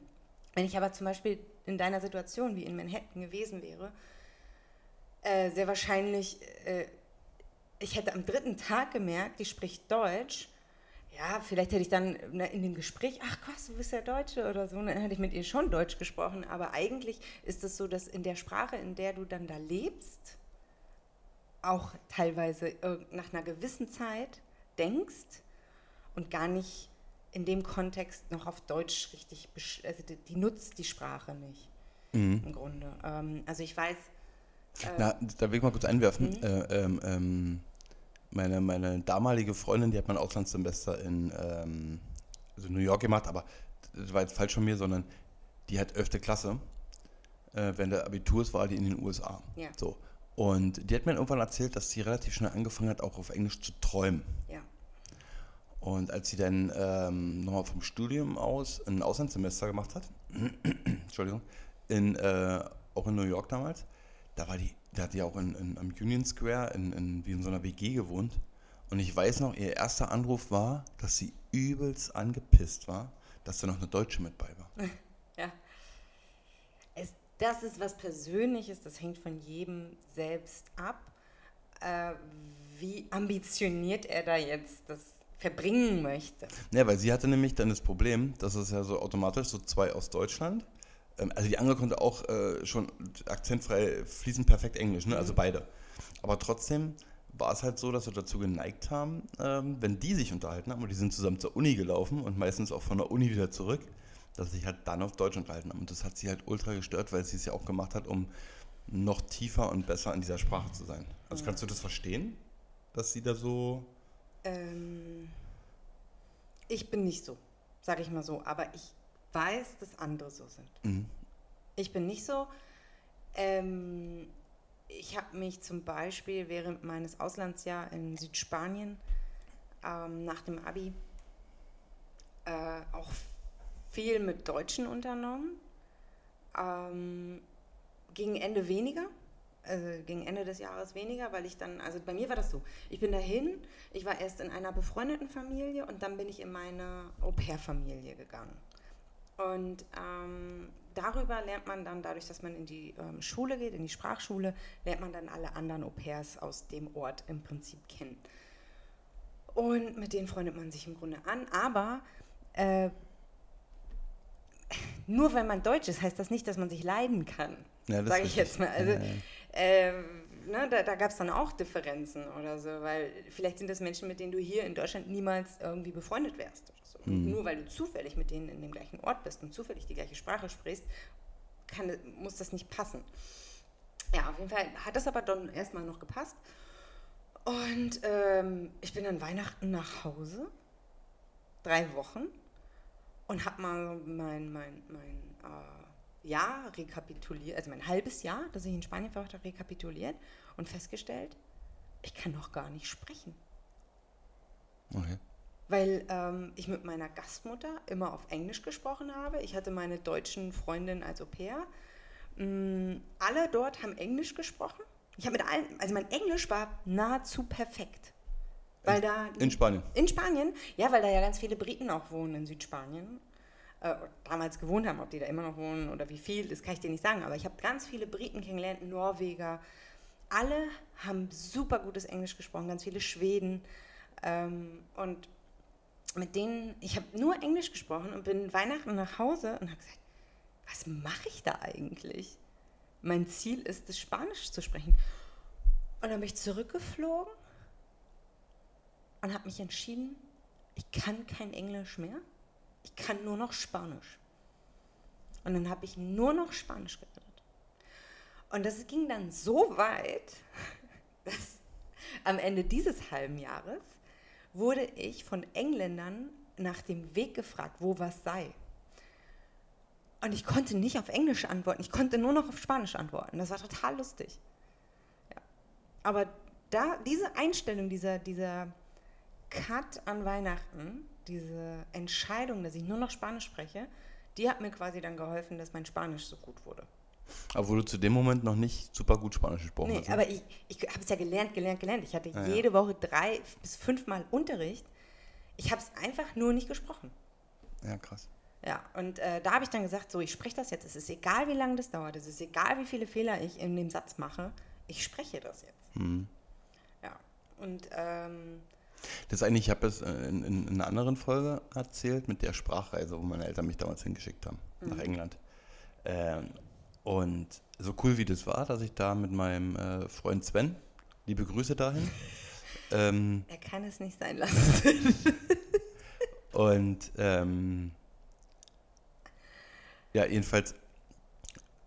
Wenn ich aber zum Beispiel in deiner Situation wie in Manhattan gewesen wäre, äh, sehr wahrscheinlich, äh, ich hätte am dritten Tag gemerkt, die spricht Deutsch. Ja, vielleicht hätte ich dann in dem Gespräch, ach krass, du bist ja Deutsche oder so, dann hätte ich mit ihr schon Deutsch gesprochen. Aber eigentlich ist es so, dass in der Sprache, in der du dann da lebst, auch teilweise nach einer gewissen Zeit denkst und gar nicht in dem Kontext noch auf Deutsch richtig, also die, die nutzt die Sprache nicht mhm. im Grunde. Ähm, also ich weiß. Äh, Na, da will ich mal kurz einwerfen. Mhm. Äh, ähm, ähm, meine, meine damalige Freundin, die hat mein Auslandssemester in ähm, also New York gemacht, aber das war jetzt falsch von mir, sondern die hat 11. Klasse. Äh, während der Abiturs war die in den USA. Ja. So. Und die hat mir irgendwann erzählt, dass sie relativ schnell angefangen hat, auch auf Englisch zu träumen. Ja. Und als sie dann ähm, nochmal vom Studium aus ein Auslandssemester gemacht hat, [CLEARS THROAT] Entschuldigung, in, äh, auch in New York damals, da war die, da hat die auch in, in, am Union Square in, in, wie in so einer WG gewohnt. Und ich weiß noch, ihr erster Anruf war, dass sie übelst angepisst war, dass da noch eine Deutsche mit bei war. [LAUGHS] Ja das ist was Persönliches, das hängt von jedem selbst ab, äh, wie ambitioniert er da jetzt das verbringen möchte. Ja, weil sie hatte nämlich dann das Problem, dass es ja so automatisch so zwei aus Deutschland, also die andere konnte auch äh, schon akzentfrei fließend perfekt Englisch, ne? also mhm. beide. Aber trotzdem war es halt so, dass wir dazu geneigt haben, ähm, wenn die sich unterhalten haben und die sind zusammen zur Uni gelaufen und meistens auch von der Uni wieder zurück, dass sich halt dann auf Deutsch unterhalten haben. Und das hat sie halt ultra gestört, weil sie es ja auch gemacht hat, um noch tiefer und besser in dieser Sprache zu sein. Also kannst du das verstehen, dass sie da so... Ähm, ich bin nicht so, sage ich mal so, aber ich weiß, dass andere so sind. Mhm. Ich bin nicht so. Ähm, ich habe mich zum Beispiel während meines Auslandsjahres in Südspanien ähm, nach dem Abi äh, auch viel mit Deutschen unternommen. Ähm, gegen Ende weniger, also gegen Ende des Jahres weniger, weil ich dann, also bei mir war das so, ich bin dahin, ich war erst in einer befreundeten Familie und dann bin ich in meine Au-pair-Familie gegangen. Und ähm, darüber lernt man dann, dadurch, dass man in die ähm, Schule geht, in die Sprachschule, lernt man dann alle anderen Au-pairs aus dem Ort im Prinzip kennen. Und mit denen freundet man sich im Grunde an, aber äh, nur weil man Deutsch ist, heißt das nicht, dass man sich leiden kann. Ja, Sage ich jetzt mal. Also, ja. Ähm, ne, da, da gab es dann auch Differenzen oder so, weil vielleicht sind das Menschen, mit denen du hier in Deutschland niemals irgendwie befreundet wärst. So. Mhm. Nur weil du zufällig mit denen in dem gleichen Ort bist und zufällig die gleiche Sprache sprichst, kann, muss das nicht passen. Ja, auf jeden Fall hat das aber dann erstmal noch gepasst. Und ähm, ich bin dann Weihnachten nach Hause. Drei Wochen und habe mal mein, mein, mein äh, Jahr rekapituliert, also mein halbes Jahr, das ich in Spanien verbracht habe, rekapituliert und festgestellt, ich kann noch gar nicht sprechen. Okay. Weil ähm, ich mit meiner Gastmutter immer auf Englisch gesprochen habe. Ich hatte meine deutschen Freundinnen als Au pair. Mm, alle dort haben Englisch gesprochen. Ich habe mit allen, also mein Englisch war nahezu perfekt. Weil da, in Spanien? In Spanien, ja, weil da ja ganz viele Briten auch wohnen in Südspanien. Äh, damals gewohnt haben, ob die da immer noch wohnen oder wie viel, das kann ich dir nicht sagen. Aber ich habe ganz viele Briten kennengelernt, Norweger. Alle haben super gutes Englisch gesprochen, ganz viele Schweden. Ähm, und mit denen, ich habe nur Englisch gesprochen und bin Weihnachten nach Hause und habe gesagt, was mache ich da eigentlich? Mein Ziel ist es, Spanisch zu sprechen. Und dann bin ich zurückgeflogen und habe mich entschieden, ich kann kein Englisch mehr, ich kann nur noch Spanisch. Und dann habe ich nur noch Spanisch geredet. Und das ging dann so weit, [LAUGHS] dass am Ende dieses halben Jahres wurde ich von Engländern nach dem Weg gefragt, wo was sei. Und ich konnte nicht auf Englisch antworten, ich konnte nur noch auf Spanisch antworten. Das war total lustig. Ja. Aber da, diese Einstellung, dieser, dieser Cut an Weihnachten, diese Entscheidung, dass ich nur noch Spanisch spreche, die hat mir quasi dann geholfen, dass mein Spanisch so gut wurde. Obwohl du zu dem Moment noch nicht super gut Spanisch gesprochen Nee, hast. ne? aber ich, ich habe es ja gelernt, gelernt, gelernt. Ich hatte ja. jede Woche drei bis fünfmal Unterricht. Ich habe es einfach nur nicht gesprochen. Ja, krass. Ja, und äh, da habe ich dann gesagt, so, ich spreche das jetzt. Es ist egal, wie lange das dauert. Es ist egal, wie viele Fehler ich in dem Satz mache. Ich spreche das jetzt. Mhm. Ja, und ähm, Das eigentlich, ich habe es äh, in, in, in einer anderen Folge erzählt mit der Sprachreise, wo meine Eltern mich damals hingeschickt haben, nach England. Ähm, und so cool wie das war, dass ich da mit meinem äh, Freund Sven, liebe Grüße dahin, [LAUGHS] ähm, er kann es nicht sein lassen. [LAUGHS] und ähm, ja, jedenfalls,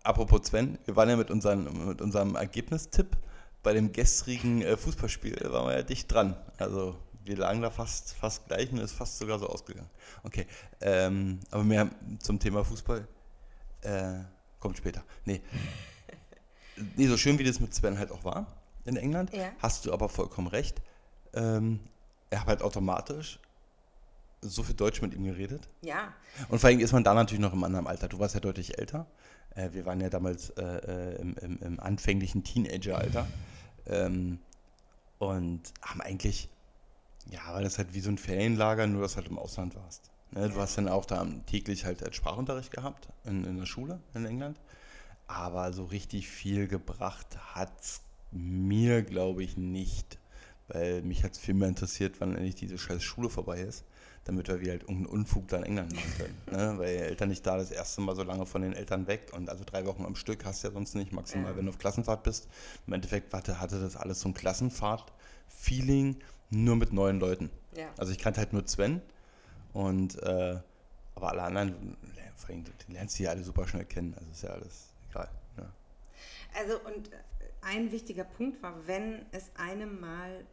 apropos Sven, wir waren ja mit, unseren, mit unserem Ergebnistipp bei dem gestrigen äh, Fußballspiel, da waren wir ja dicht dran. Also wir lagen da fast, fast gleich und ist fast sogar so ausgegangen. Okay, ähm, aber mehr zum Thema Fußball äh, kommt später. Nee. [LAUGHS] nee, so schön wie das mit Sven halt auch war in England, Ja. hast du aber vollkommen recht. Ähm, er hat halt automatisch so viel Deutsch mit ihm geredet. ja, Und vor allem ist man da natürlich noch im anderen Alter. Du warst ja deutlich älter. Äh, wir waren ja damals äh, äh, im, im, im anfänglichen Teenageralter. [LAUGHS] Ähm, und haben eigentlich, ja, weil das halt wie so ein Ferienlager, nur dass du halt im Ausland warst. Ne? Du hast dann auch da täglich halt äh, Sprachunterricht gehabt in, in der Schule in England. Aber so richtig viel gebracht hat es mir, glaube ich, nicht. Weil mich hat es viel mehr interessiert, wann endlich diese scheiß Schule vorbei ist, damit wir wie halt irgendeinen Unfug da in England machen können. [LAUGHS] ne? Weil Eltern nicht da, das erste Mal so lange von den Eltern weg und also drei Wochen am Stück hast du ja sonst nicht, maximal, wenn du auf Klassenfahrt bist. Im Endeffekt hatte, hatte das alles so ein Klassenfahrt-Feeling, nur mit neuen Leuten. ja. Also ich kannte halt nur Sven und äh, aber alle anderen, vor allem, die lernst du ja alle super schnell kennen. Also ist ja alles egal. Ne? Also und ein wichtiger Punkt war, wenn es einem mal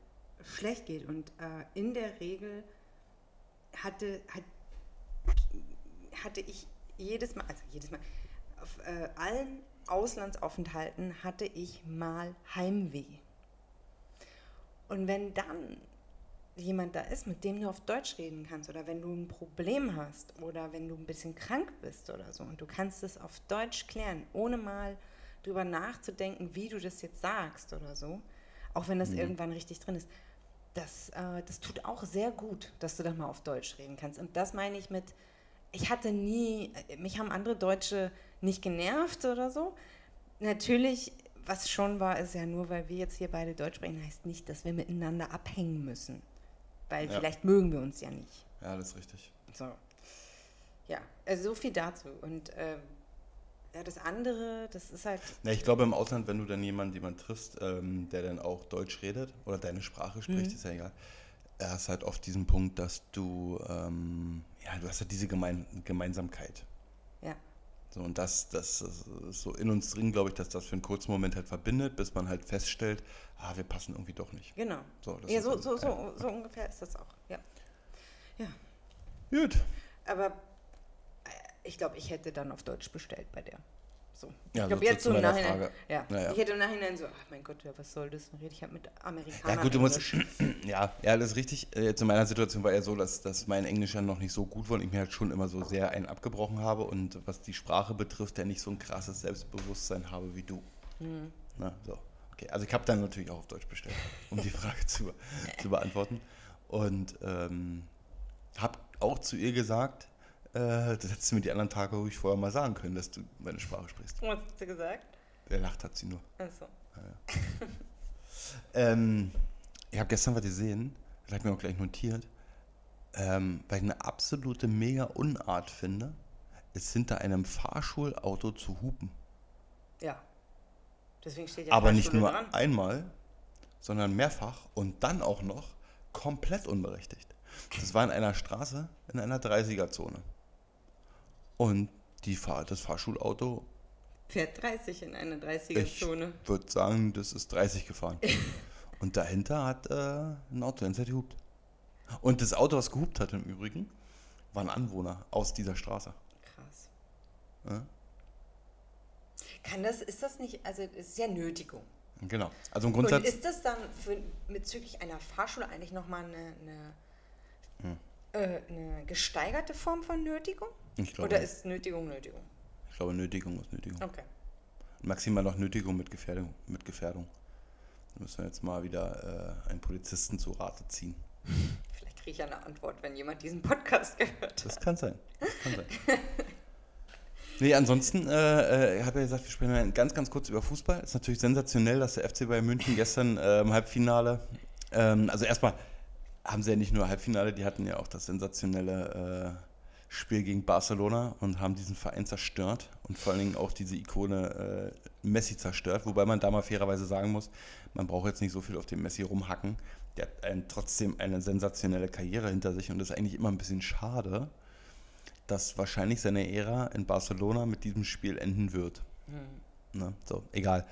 schlecht geht und äh, in der Regel hatte, hat, hatte ich jedes Mal, also jedes Mal, auf äh, allen Auslandsaufenthalten hatte ich mal Heimweh. Und wenn dann jemand da ist, mit dem du auf Deutsch reden kannst oder wenn du ein Problem hast oder wenn du ein bisschen krank bist oder so und du kannst es auf Deutsch klären, ohne mal drüber nachzudenken, wie du das jetzt sagst oder so, auch wenn das irgendwann richtig drin ist, das, äh, das tut auch sehr gut, dass du da mal auf Deutsch reden kannst. Und das meine ich mit, ich hatte nie, äh, mich haben andere Deutsche nicht genervt oder so. Natürlich, was schon war, ist ja nur, weil wir jetzt hier beide Deutsch sprechen, heißt nicht, dass wir miteinander abhängen müssen. Weil Ja. vielleicht mögen wir uns ja nicht. Ja, das ist richtig. So. Ja, also so viel dazu. Und ähm, ja, das andere, das ist halt, Ja, ich glaube im Ausland, wenn du dann jemanden, jemanden triffst, ähm, der dann auch Deutsch redet oder deine Sprache spricht, ist ja egal. Er hast halt oft diesen Punkt, dass du, ähm, ja, du hast halt diese Gemein Gemeinsamkeit. So, und das, das ist so in uns drin, glaube ich, dass das für einen kurzen Moment halt verbindet, bis man halt feststellt, ah, wir passen irgendwie doch nicht. genau. So, Ja, so, dann- so, ja. so, so ungefähr ist das auch. Ja. ja. Gut. Aber äh, ich glaube, ich hätte dann auf Deutsch bestellt bei der. So. Ja, ich glaube, so- jetzt zu so im Nachhinein. Ja. Ja. Ich hätte im Nachhinein so, ach mein Gott, ja, was soll das? Rede ich halt mit Amerikanern. Ja, gut, du musst. [CLEARS THROAT] Ja, ja, das ist richtig. Äh, in meiner Situation war ja so, dass, dass mein Englisch ja noch nicht so gut war und ich mir halt schon immer so sehr einen abgebrochen habe und was die Sprache betrifft, ja nicht so ein krasses Selbstbewusstsein habe wie du. Hm. Na, so. Okay, also ich habe dann natürlich auch auf Deutsch bestellt, [LAUGHS] um die Frage zu, zu beantworten. Und ähm, habe auch zu ihr gesagt, äh, das hättest du mir die anderen Tage ruhig vorher mal sagen können, dass du meine Sprache sprichst. Was hast du gesagt? Der lacht hat sie nur. Achso. [LAUGHS] Ähm, ich habe gestern was gesehen, das habe ich mir auch gleich notiert, ähm, weil ich eine absolute mega Unart finde, ist hinter einem Fahrschulauto zu hupen. Ja. Deswegen steht ja Aber nicht nur dran. einmal, sondern mehrfach und dann auch noch komplett unberechtigt. Das war in einer Straße in einer 30er-Zone. Und die Fahr das Fahrschulauto, Fährt 30 in einer ich 30er-Zone. würde sagen, das ist 30 gefahren. [LAUGHS] Und dahinter hat äh, ein Auto in der gehupt. Und das Auto, was gehupt hat im Übrigen, war ein Anwohner aus dieser Straße. Krass. Ja? Kann das, ist das nicht, also es ist ja Nötigung. Genau. Also im Und Grundsatz. ist das dann für, bezüglich einer Fahrschule eigentlich nochmal eine, eine, Hm. äh, eine gesteigerte Form von Nötigung? Ich glaube, Oder ist Nötigung Nötigung? ich glaube, Nötigung ist Nötigung. Okay. Maximal noch Nötigung mit Gefährdung. Mit Gefährdung. Da müssen wir jetzt mal wieder äh, einen Polizisten zu Rate ziehen. [LAUGHS] Vielleicht kriege ich ja eine Antwort, wenn jemand diesen Podcast gehört hat. Das kann sein. Das kann sein. Nee, ansonsten, äh, äh, ich habe ja gesagt, wir sprechen ganz, ganz kurz über Fußball. Ist natürlich sensationell, dass der FC Bayern München gestern äh, im Halbfinale, ähm, also erstmal haben sie ja nicht nur Halbfinale, die hatten ja auch das sensationelle äh, Spiel gegen Barcelona und haben diesen Verein zerstört und vor allen Dingen auch diese Ikone äh, Messi zerstört. Wobei man da mal fairerweise sagen muss, man braucht jetzt nicht so viel auf dem Messi rumhacken. Der hat einen, trotzdem eine sensationelle Karriere hinter sich und das ist eigentlich immer ein bisschen schade, dass wahrscheinlich seine Ära in Barcelona mit diesem Spiel enden wird. Hm. Ne? So, egal.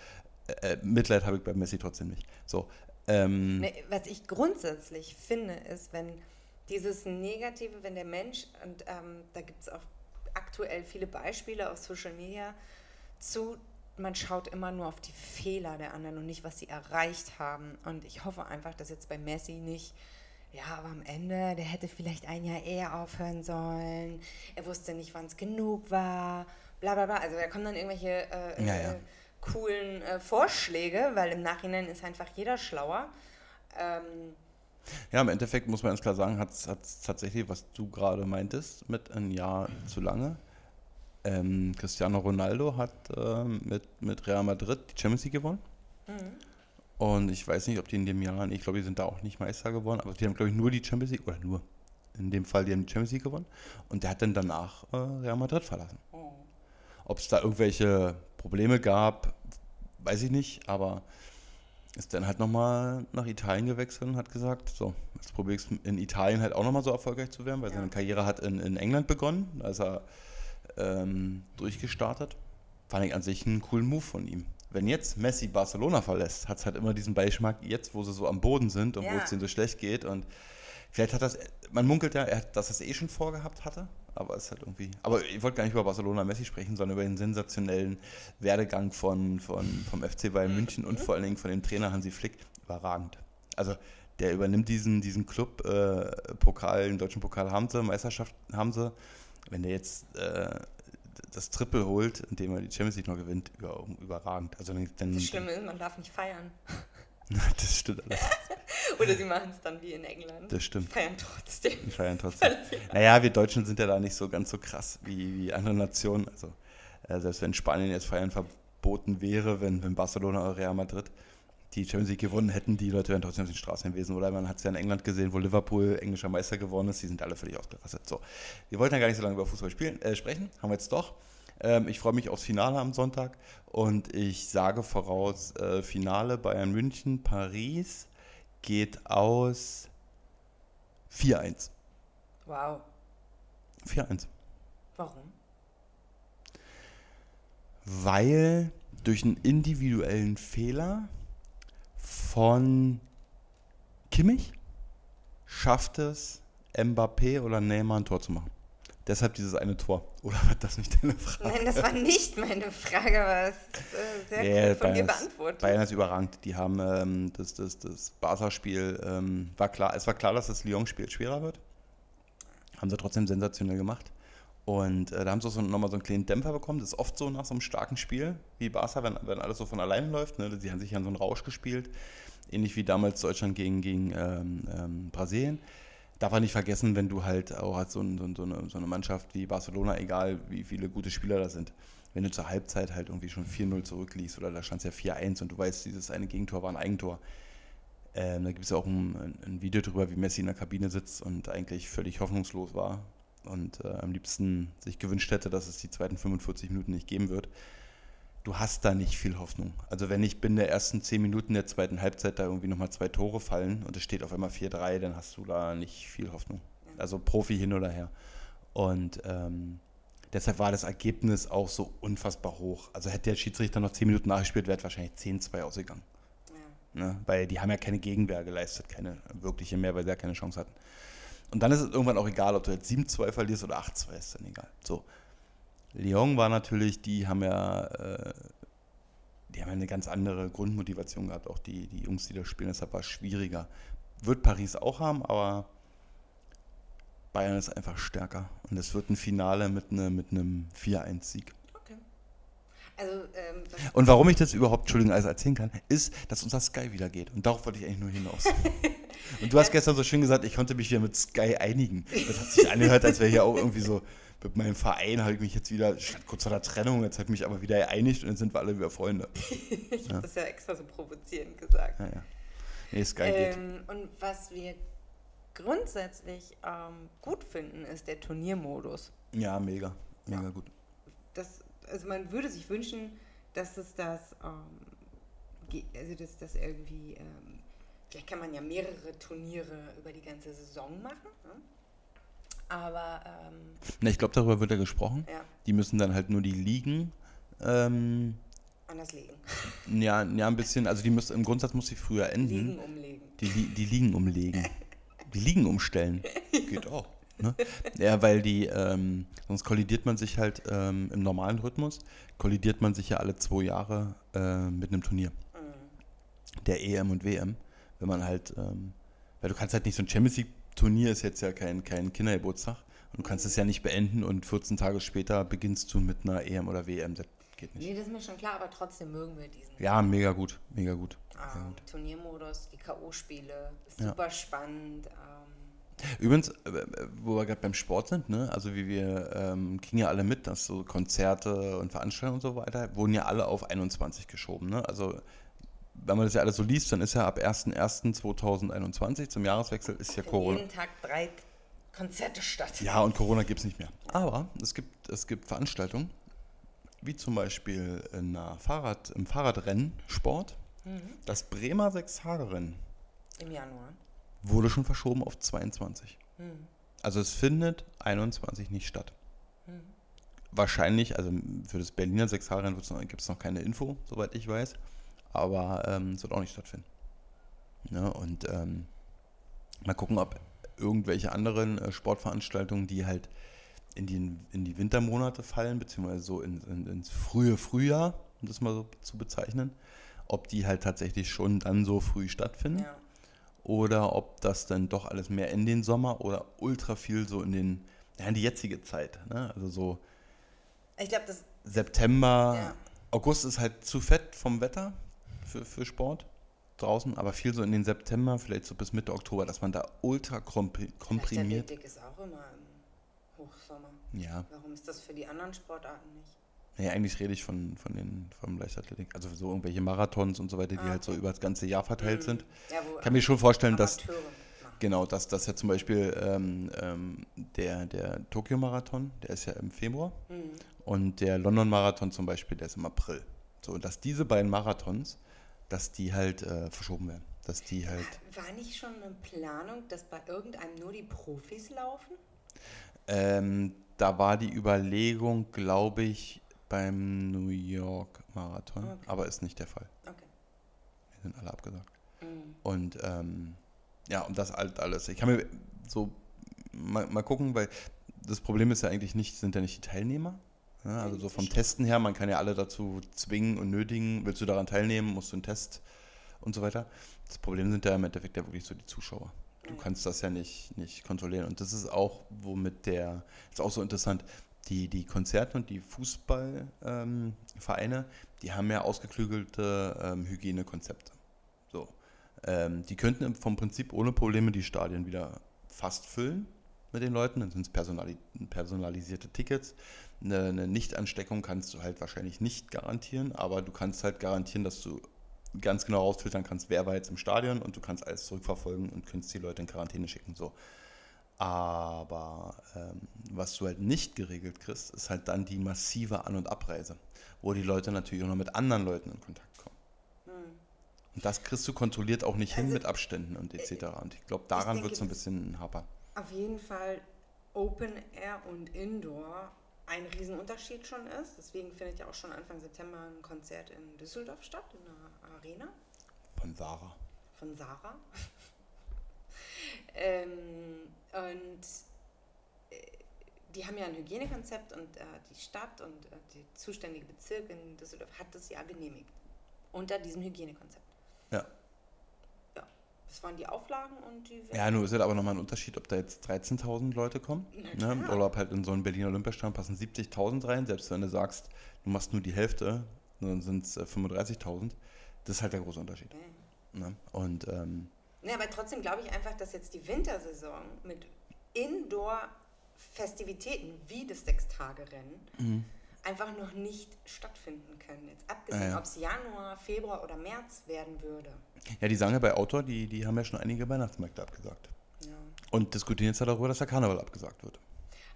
Äh, äh, Mitleid habe ich bei Messi trotzdem nicht. So, ähm, Nee, was ich grundsätzlich finde, ist, wenn dieses Negative, wenn der Mensch, und ähm, da gibt es auch aktuell viele Beispiele auf Social Media zu, man schaut immer nur auf die Fehler der anderen und nicht, was sie erreicht haben. Und ich hoffe einfach, dass jetzt bei Messi nicht, ja, aber am Ende, der hätte vielleicht ein Jahr eher aufhören sollen, er wusste nicht, wann es genug war, bla bla bla. Also da kommen dann irgendwelche äh, Ja, ja. äh, coolen äh, Vorschläge, weil im Nachhinein ist einfach jeder schlauer. Ähm, Ja, im Endeffekt muss man ganz klar sagen, hat es tatsächlich, was du gerade meintest, mit ein Jahr zu lange. Ähm, Cristiano Ronaldo hat ähm, mit, mit Real Madrid die Champions League gewonnen. Und ich weiß nicht, ob die in dem Jahr, ich glaube, die sind da auch nicht Meister geworden, aber die haben, glaube ich, nur die Champions League, oder nur, in dem Fall, die haben die Champions League gewonnen. Und der hat dann danach äh, Real Madrid verlassen. Ob es da irgendwelche Probleme gab, weiß ich nicht, aber ist dann halt nochmal nach Italien gewechselt und hat gesagt, so, jetzt probiere ich es in Italien halt auch nochmal so erfolgreich zu werden, weil Ja. seine Karriere hat in, in England begonnen, da ist er ähm, durchgestartet. Fand ich an sich einen coolen Move von ihm. Wenn jetzt Messi Barcelona verlässt, hat es halt immer diesen Beigeschmack, jetzt wo sie so am Boden sind und wo Ja. es denen so schlecht geht und vielleicht hat das, man munkelt ja, hat, dass er es eh schon vorgehabt hatte, aber es halt irgendwie, aber ich wollte gar nicht über Barcelona Messi sprechen, sondern über den sensationellen Werdegang von, von, vom FC Bayern München und vor allen Dingen von dem Trainer Hansi Flick, überragend. Also der übernimmt diesen, diesen Club, äh, Pokal, den deutschen Pokal haben sie, Meisterschaft haben sie, wenn der jetzt äh, das Triple holt, indem er die Champions League noch gewinnt, über, überragend. Also dann, dann, das Schlimme ist, man darf nicht feiern. [LAUGHS] das stimmt alles. [LAUGHS] Oder sie machen es dann wie in England. Das stimmt. Feiern trotzdem. Die feiern trotzdem. [LAUGHS] Naja, wir Deutschen sind ja da nicht so ganz so krass wie, wie andere Nationen. Also äh, selbst wenn Spanien jetzt feiern verboten wäre, wenn, wenn Barcelona oder Real Madrid die Champions League gewonnen hätten, die Leute wären trotzdem auf den Straßen gewesen. Oder man hat es ja in England gesehen, wo Liverpool englischer Meister geworden ist, die sind alle völlig ausgerastet. So, wir wollten ja gar nicht so lange über Fußball spielen, äh, sprechen, haben wir jetzt doch. Ähm, ich freue mich aufs Finale am Sonntag und ich sage voraus, äh, Finale Bayern München, Paris geht aus 4-1. Wow. 4-1. Warum? Weil durch einen individuellen Fehler von Kimmich schafft es Mbappé oder Neymar ein Tor zu machen. Deshalb dieses eine Tor. Oder war das nicht deine Frage? Nein, das war nicht meine Frage, aber es ist äh, sehr Ja, gut von dir Bayern ist- beantwortet. Bayern ist überragend. Die haben ähm, das, das, das Barca-Spiel, ähm, war klar, es war klar, dass das Lyon-Spiel schwerer wird. Haben sie trotzdem sensationell gemacht. Und äh, da haben sie so nochmal so einen kleinen Dämpfer bekommen. Das ist oft so nach so einem starken Spiel wie Barca, wenn, wenn alles so von alleine läuft. Ne? Sie haben sich an so einen Rausch gespielt. Ähnlich wie damals Deutschland gegen, gegen ähm, ähm, Brasilien. Darf man nicht vergessen, wenn du halt auch als so, ein, so, ein- so, eine, so eine Mannschaft wie Barcelona, egal wie viele gute Spieler da sind, wenn du zur Halbzeit halt irgendwie schon 4-0 zurückliegst oder da stand es ja 4-1 und du weißt, dieses eine Gegentor war ein Eigentor. Ähm, da gibt es ja auch ein, ein- ein Video drüber, wie Messi in der Kabine sitzt und eigentlich völlig hoffnungslos war und äh, am liebsten sich gewünscht hätte, dass es die zweiten 45 Minuten nicht geben wird. Du hast da nicht viel Hoffnung. Also wenn nicht binnen der ersten 10 Minuten der zweiten Halbzeit da irgendwie nochmal zwei Tore fallen und es steht auf einmal 4-3, dann hast du da nicht viel Hoffnung. Also Profi hin oder her. Und ähm, deshalb war das Ergebnis auch so unfassbar hoch. Also hätte der Schiedsrichter noch 10 Minuten nachgespielt, wäre es wahrscheinlich 10-2 ausgegangen. Ja. Ne? Weil die haben ja keine Gegenwehr geleistet, keine wirkliche mehr, weil sie ja keine Chance hatten. Und dann ist es irgendwann auch egal, ob du jetzt 7-2 verlierst oder 8-2, ist dann egal. So. Lyon war natürlich, die haben ja, äh, die haben ja eine ganz andere Grundmotivation gehabt, auch die, die Jungs, die da spielen, deshalb war es schwieriger. Wird Paris auch haben, aber Bayern ist einfach stärker. Und es wird ein Finale mit, ne, mit einem 4-1-Sieg. Okay. Also, ähm, Und warum ich das überhaupt, Entschuldigung, alles erzählen kann, ist, dass unser Sky wieder geht. Und darauf wollte ich eigentlich nur hinaus. [LAUGHS] Und du hast gestern so schön gesagt, ich konnte mich wieder mit Sky einigen. Das hat sich angehört, als wäre hier auch irgendwie so, mit meinem Verein habe ich mich jetzt wieder, stand kurz vor der Trennung, jetzt habe ich mich aber wieder geeinigt und jetzt sind wir alle wieder Freunde. [LAUGHS] ich habe das ja extra so provozierend gesagt. Ja, ja. Nee, Sky geht. Ähm, und was wir grundsätzlich ähm, gut finden, ist der Turniermodus. Ja, mega. Mega Ja. gut. Das, also man würde sich wünschen, dass es das, ähm, also dass das irgendwie, ähm, vielleicht kann man ja mehrere Turniere über die ganze Saison machen. Ne? Aber ähm, Na, ich glaube, darüber wird ja gesprochen. ja, Die müssen dann halt nur die Ligen, ähm, anders legen. ja, ja, ein bisschen, also die müssen, im Grundsatz muss sie früher enden. Ligen umlegen. Die, Li- die Liegen umlegen. [LAUGHS] Die Liegen umstellen. Geht auch. Ne? Ja, weil die, ähm, sonst kollidiert man sich halt ähm, im normalen Rhythmus, kollidiert man sich ja alle zwei Jahre äh, mit einem Turnier. Mhm. Der EM und WM. Wenn man halt, ähm, weil du kannst halt nicht so ein Champions League Turnier ist jetzt ja kein, kein Kindergeburtstag und du kannst es ja nicht beenden und 14 Tage später beginnst du mit einer EM oder WM. Das geht nicht. Nee, das ist mir schon klar, aber trotzdem mögen wir diesen Ja, mega gut, mega gut. ähm, Turniermodus, die K.O.-Spiele. Ja. super spannend. Ähm, Übrigens, äh, äh, wo wir gerade beim Sport sind, ne? also wie wir ähm, kriegen ja alle mit, dass so Konzerte und Veranstaltungen und so weiter wurden ja alle auf 21 geschoben. Ne? Also wenn man das ja alles so liest, dann ist ja ab 1.1.2021 zum Jahreswechsel ist ja Corona. jeden Tag drei Konzerte statt. Ja, und Corona gibt es nicht mehr. Aber es gibt, es gibt Veranstaltungen, wie zum Beispiel in einer Fahrrad, im Fahrradrennsport. Mhm. Das Bremer Sechs-Tage-Rennen Im Januar. wurde schon verschoben auf 22. Mhm. Also es findet 21 nicht statt. Mhm. Wahrscheinlich, also für das Berliner Sechshaarrennen gibt es noch keine Info, soweit ich weiß. Aber ähm, es wird auch nicht stattfinden. Ja, und ähm, mal gucken, ob irgendwelche anderen äh, Sportveranstaltungen, die halt in die, in die Wintermonate fallen, beziehungsweise so in, in, ins frühe Frühjahr, um das mal so zu bezeichnen, ob die halt tatsächlich schon dann so früh stattfinden Ja. oder ob das dann doch alles mehr in den Sommer oder ultra viel so in den ja, in die jetzige Zeit. Ne? Also so Ich glaube, das. September, Ja. August ist halt zu fett vom Wetter für, für Sport draußen, aber viel so in den September, vielleicht so bis Mitte Oktober, dass man da ultra kompri- Vielleicht komprimiert. Der ist auch immer im Hochsommer. Ja, Warum ist das für die anderen Sportarten nicht? nee, eigentlich rede ich von, von den vom Leichtathletik. Also so irgendwelche Marathons und so weiter, die Ah, halt so über das ganze Jahr verteilt Mhm. sind. Ja, kann mir schon vorstellen, dass mitmachen. Genau, dass das ja zum Beispiel ähm, ähm, der, der Tokio-Marathon, der ist ja im Februar Mhm. und der London-Marathon zum Beispiel, der ist im April. So, und dass diese beiden Marathons, dass die halt äh, verschoben werden. Dass die halt, War nicht schon eine Planung, dass bei irgendeinem nur die Profis laufen? ähm, da war die Überlegung, glaube ich, beim New York-Marathon, Okay. aber ist nicht der Fall. Okay. Die sind alle abgesagt. Mhm. Und ähm, ja, und das halt alles. Ich kann mir so mal, mal gucken, weil das Problem ist ja eigentlich nicht, sind ja nicht die Teilnehmer. Ja, also so vom Testen her, man kann ja alle dazu zwingen und nötigen, willst du daran teilnehmen, musst du einen Test und so weiter. Das Problem sind ja im Endeffekt ja wirklich so die Zuschauer. Du kannst das ja nicht, nicht kontrollieren. Und das ist auch, womit der, ist auch so interessant, die, die Konzerte und die Fußballvereine, ähm, die haben ja ausgeklügelte ähm, Hygienekonzepte. So. Ähm, die könnten vom Prinzip ohne Probleme die Stadien wieder fast füllen mit den Leuten. Dann sind es personali personalisierte Tickets. Eine, eine Nichtansteckung kannst du halt wahrscheinlich nicht garantieren, aber du kannst halt garantieren, dass du ganz genau rausfiltern kannst, wer war jetzt im Stadion und du kannst alles zurückverfolgen und kannst die Leute in Quarantäne schicken. So. Aber ähm, was du halt nicht geregelt kriegst, ist halt dann die massive An- und Abreise, wo die Leute natürlich auch noch mit anderen Leuten in Kontakt kommen. Mhm. Und das kriegst du kontrolliert auch nicht hin Also, mit Abständen und etc. Und ich glaube, daran wird es ein bisschen hapern. Auf jeden Fall Open Air und Indoor ein Riesenunterschied schon ist. Deswegen findet ja auch schon Anfang September ein Konzert in Düsseldorf statt, in der Arena Von Sarah. von Sarah. [LAUGHS] ähm, und äh, die haben ja ein Hygienekonzept und äh, die Stadt und äh, der zuständige Bezirk in Düsseldorf hat das ja genehmigt. Unter diesem Hygienekonzept. Ja. Das waren die Auflagen und die. Ja, nur ist halt aber nochmal ein Unterschied, ob da jetzt 13.000 Leute kommen. Ne? Oder ob halt in so einen Berliner Olympiastadion passen 70.000 rein. Selbst wenn du sagst, du machst nur die Hälfte, dann sind es 35.000. Das ist halt der große Unterschied. Ne? Und ähm, Ja, aber trotzdem glaube ich einfach, dass jetzt die Wintersaison mit Indoor-Festivitäten wie das Sechstagerennen einfach noch nicht stattfinden können. Jetzt abgesehen, Mhm. Ja, ob es Januar, Februar oder März werden würde. ja, die sagen ja bei Outdoor, die, die haben ja schon einige Weihnachtsmärkte abgesagt. Ja. Und diskutieren jetzt ja darüber, dass der Karneval abgesagt wird.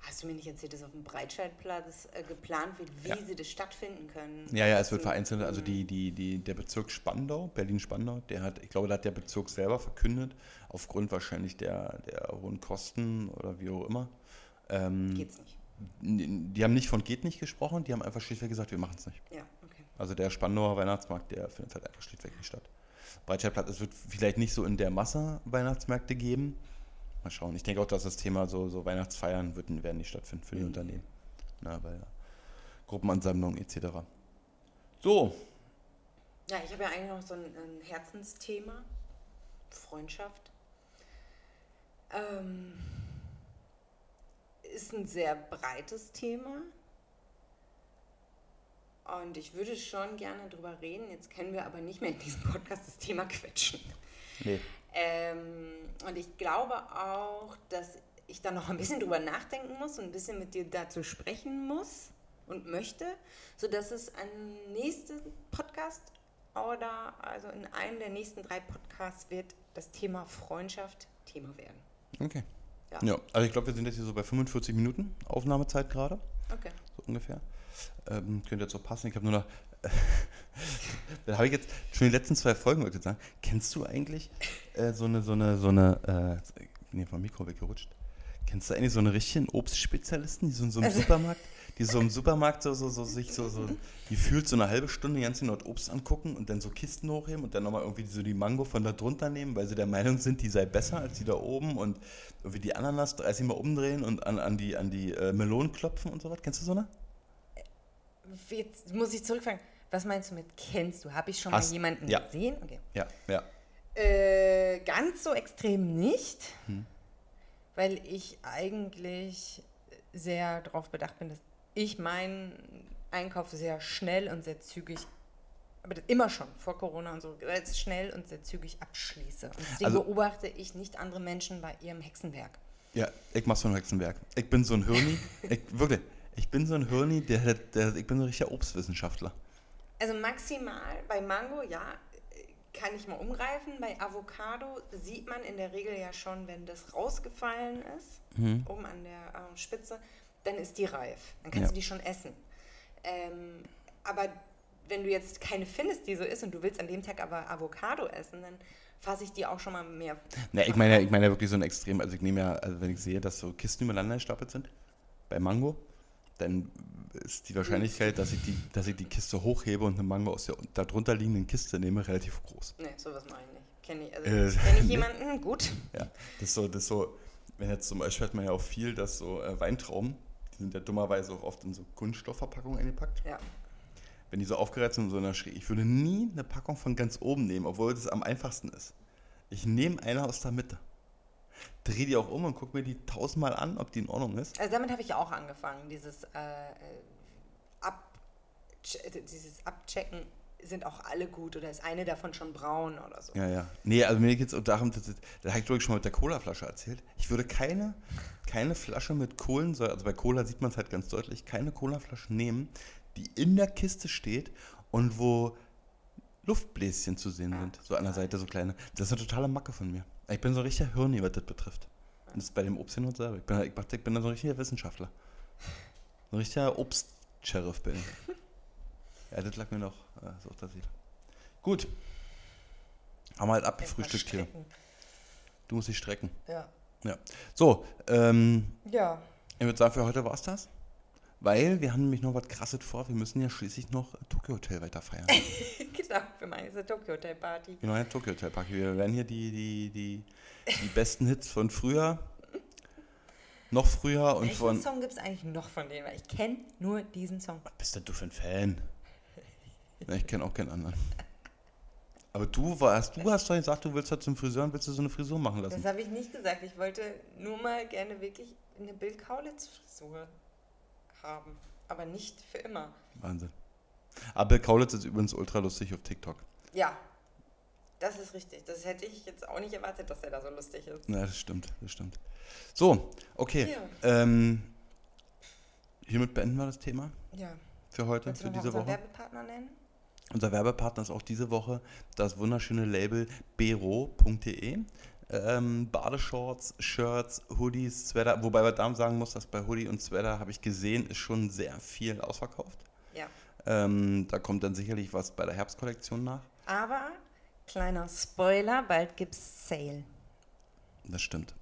Hast du mir nicht erzählt, dass auf dem Breitscheidplatz äh, geplant wird, wie Ja. sie das stattfinden können? Ja, ja, es wird vereinzelt, also die, die, die, der Bezirk Spandau, Berlin-Spandau, der hat, ich glaube, da hat der Bezirk selber verkündet, aufgrund wahrscheinlich der, der hohen Kosten oder wie auch immer. Ähm, Geht's nicht. Die haben nicht von geht nicht gesprochen, die haben einfach schlichtweg gesagt, wir machen es nicht. Ja, okay. Also der Spandauer Weihnachtsmarkt, der findet halt einfach schlichtweg nicht statt. Breitscheidplatz, es wird vielleicht nicht so in der Masse Weihnachtsmärkte geben. Mal schauen. Ich denke auch, dass das Thema so, so Weihnachtsfeiern wird, werden nicht stattfinden für die Mhm. Unternehmen. Na, weil ja, Gruppenansammlung etc. So, Ja, ich habe ja eigentlich noch so ein, ein Herzensthema. Freundschaft. Ähm, ist ein sehr breites Thema. Und ich würde schon gerne drüber reden. Jetzt können wir aber nicht mehr in diesem Podcast das Thema quetschen. nee. Ähm, und ich glaube auch, dass ich da noch ein bisschen drüber nachdenken muss und ein bisschen mit dir dazu sprechen muss und möchte, sodass es ein nächsten Podcast oder also in einem der nächsten drei Podcasts wird das Thema Freundschaft Thema werden. Okay. Ja. Ja, also ich glaube, wir sind jetzt hier so bei 45 Minuten Aufnahmezeit gerade, Okay. so ungefähr. Ähm, könnte jetzt so passen. Ich habe nur noch. [LAUGHS] da habe ich jetzt schon die letzten zwei Folgen wollte ich sagen. Kennst du eigentlich äh, so eine, so eine, so eine, äh, ich bin hier vom Mikro weggerutscht. Kennst du eigentlich so eine richtigen Obstspezialisten, die so in so einem Also- Supermarkt, die so im Supermarkt so, so, so sich so, so gefühlt so eine halbe Stunde ganz genau Obst angucken und dann so Kisten hochheben und dann nochmal irgendwie so die Mango von da drunter nehmen, weil sie der Meinung sind, die sei besser als die da oben und irgendwie die Ananas 30 Mal umdrehen und an, an die, an die äh, Melonen klopfen und so was. Kennst du so eine? Jetzt muss ich zurückfragen. Was meinst du mit kennst du? Habe ich schon Hast- mal jemanden ja. gesehen? Okay. Ja, ja. Äh, ganz so extrem nicht, weil ich eigentlich sehr darauf bedacht bin, dass ich meinen Einkauf sehr schnell und sehr zügig, aber das immer schon vor Corona und so, sehr schnell und sehr zügig abschließe. Und deswegen Also- beobachte ich nicht andere Menschen bei ihrem Hexenwerk. Ja, ich mach so ein Hexenwerk. Ich bin so ein Hirni. [LAUGHS] ich, wirklich, ich bin so ein Hirni, der, der, der, ich bin so ein richtiger Obstwissenschaftler. Also maximal bei Mango, ja, kann ich mal umgreifen. Bei Avocado sieht man in der Regel ja schon, wenn das rausgefallen ist, oben an der äh, Spitze, dann ist die reif. Dann kannst Ja. du die schon essen. Ähm, aber wenn du jetzt keine findest, die so ist und du willst an dem Tag aber Avocado essen, dann fasse ich die auch schon mal mehr. Ne, ich meine, ja- ich meine ja wirklich so ein Extrem. Also ich nehme ja, also wenn ich sehe, dass so Kisten übereinander gestapelt sind, bei Mango, dann ist die Wahrscheinlichkeit, dass ich die, dass ich die Kiste hochhebe und eine Mango aus der darunter liegenden Kiste nehme, relativ groß. Ne, sowas mache ich nicht. Kenne ich, Äh, also, kenn ich [LAUGHS] nee. jemanden? Gut. Ja, das ist so, das ist so, wenn jetzt zum Beispiel hat man ja auch viel, dass so äh, Weintrauben, die sind ja dummerweise auch oft in so Kunststoffverpackungen eingepackt. Ja. Wenn die so aufgereiht sind, in so einer Schräge. Ich würde nie eine Packung von ganz oben nehmen, obwohl das am einfachsten ist. Ich nehme eine aus der Mitte. Drehe die auch um und gucke mir die tausendmal an, ob die in Ordnung ist. Also damit habe ich auch angefangen, dieses, äh, äh, Ab, dieses Abchecken, sind auch alle gut oder ist eine davon schon braun oder so. Ja, ja. Nee, also mir geht es darum, das habe ich glaube ich schon mal mit der Cola-Flasche erzählt. Ich würde keine, keine Flasche mit Kohlensäure, also bei Cola sieht man es halt ganz deutlich, keine Cola-Flasche nehmen, die in der Kiste steht und wo Luftbläschen zu sehen sind. So an der Seite, so kleine. Das ist eine totale Macke von mir. Ich bin so ein richtiger Hirni, was das betrifft. Und das ist bei dem Obst hin und selber. Ich bin, ich bin da so ein richtiger Wissenschaftler. So ein richtiger Obst-Sheriff bin ich. Ja, das lag mir noch äh, so auf der Seele. Gut. Haben wir halt abgefrühstückt hier. Du musst dich strecken. Ja. Ja. So, ähm, Ja. ich würde sagen, für heute war es das. Weil wir haben nämlich noch was krasses vor. Wir müssen ja schließlich noch Tokyo Hotel weiter feiern. [LAUGHS] genau, für meine Tokyo Hotel Party. Genau, ja, Tokyo Hotel Party. Wir werden hier die, die, die, die besten Hits von früher, noch früher und Welchen von. Song gibt es eigentlich noch von denen? Weil ich kenne nur diesen Song. Was bist denn du für ein Fan? Ich kenne auch keinen anderen. Aber du warst, du hast doch gesagt, du willst heute zum Friseur und willst du so eine Frisur machen lassen. Das habe ich nicht gesagt. Ich wollte nur mal gerne wirklich eine Bill Kaulitz-Frisur haben. Aber nicht für immer. Wahnsinn. Aber Bill Kaulitz ist übrigens ultra lustig auf TikTok. Ja, das ist richtig. Das hätte ich jetzt auch nicht erwartet, dass er da so lustig ist. Ja, das stimmt, das stimmt. So, okay. Ja. Ähm, hiermit beenden wir das Thema Ja. für heute, Willst für diese Woche. Werbepartner nennen? Unser Werbepartner ist auch diese Woche das wunderschöne Label bero.de. Ähm, Badeshorts, Shirts, Hoodies, Sweater. Wobei man da sagen muss, dass bei Hoodie und Sweater, habe ich gesehen, ist schon sehr viel ausverkauft. Ja. Ähm, da kommt dann sicherlich was bei der Herbstkollektion nach. Aber, kleiner Spoiler, bald gibt's Sale. Das stimmt.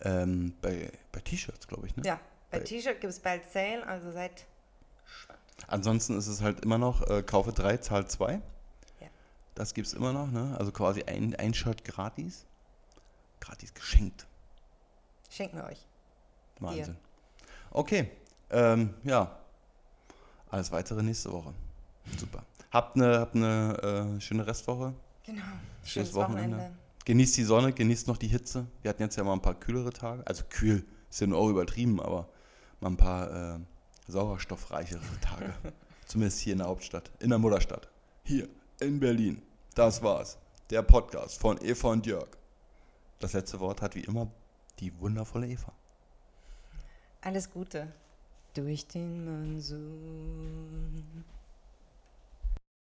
Ähm, bei bei T-Shirts, glaube ich. Ne? Ja, bei Bei- T-Shirt gibt es bald Sale, also seid gespannt. Ansonsten ist es halt immer noch, äh, kaufe drei, zahl zwei. Ja. Das gibt es immer noch, ne? Also quasi ein, ein Shirt gratis. Gratis geschenkt. Schenken wir euch. Wahnsinn. Okay, ähm, ja. Alles weitere nächste Woche. Super. Habt eine, habt eine äh, schöne Restwoche. Genau. Schönes Schönes Wochenende. Wochenende. Genießt die Sonne, genießt noch die Hitze. Wir hatten jetzt ja mal ein paar kühlere Tage. Also kühl ist ja nur auch übertrieben, aber mal ein paar äh, sauerstoffreichere Tage. [LAUGHS] Zumindest hier in der Hauptstadt, in der Mutterstadt. Hier in Berlin. Das war's. Der Podcast von Eva und Jörg. Das letzte Wort hat wie immer die wundervolle Eva. Alles Gute. Durch den Monsun.